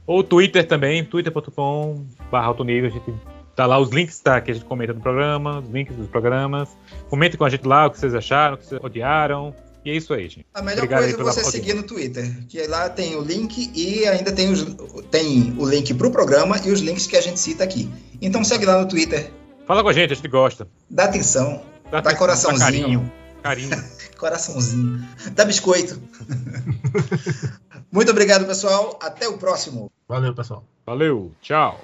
Speaker 3: Ou Twitter também, twitter.com barra alto nível. A gente tá lá os links tá, que a gente comenta no programa, os links dos programas. Comentem com a gente lá o que vocês acharam, o que vocês odiaram. E é isso aí, gente.
Speaker 1: A melhor Obrigado coisa é você seguir no Twitter, que lá tem o link e ainda tem, os, tem o link pro programa e os links que a gente cita aqui. Então segue lá no Twitter.
Speaker 3: Fala com a gente, a gente gosta.
Speaker 1: Dá atenção. Dá, dá atenção, coraçãozinho. Dá
Speaker 3: carinho. Carinho.
Speaker 1: Coraçãozinho. Dá biscoito. Muito obrigado, pessoal. Até o próximo.
Speaker 2: Valeu, pessoal.
Speaker 3: Valeu. Tchau.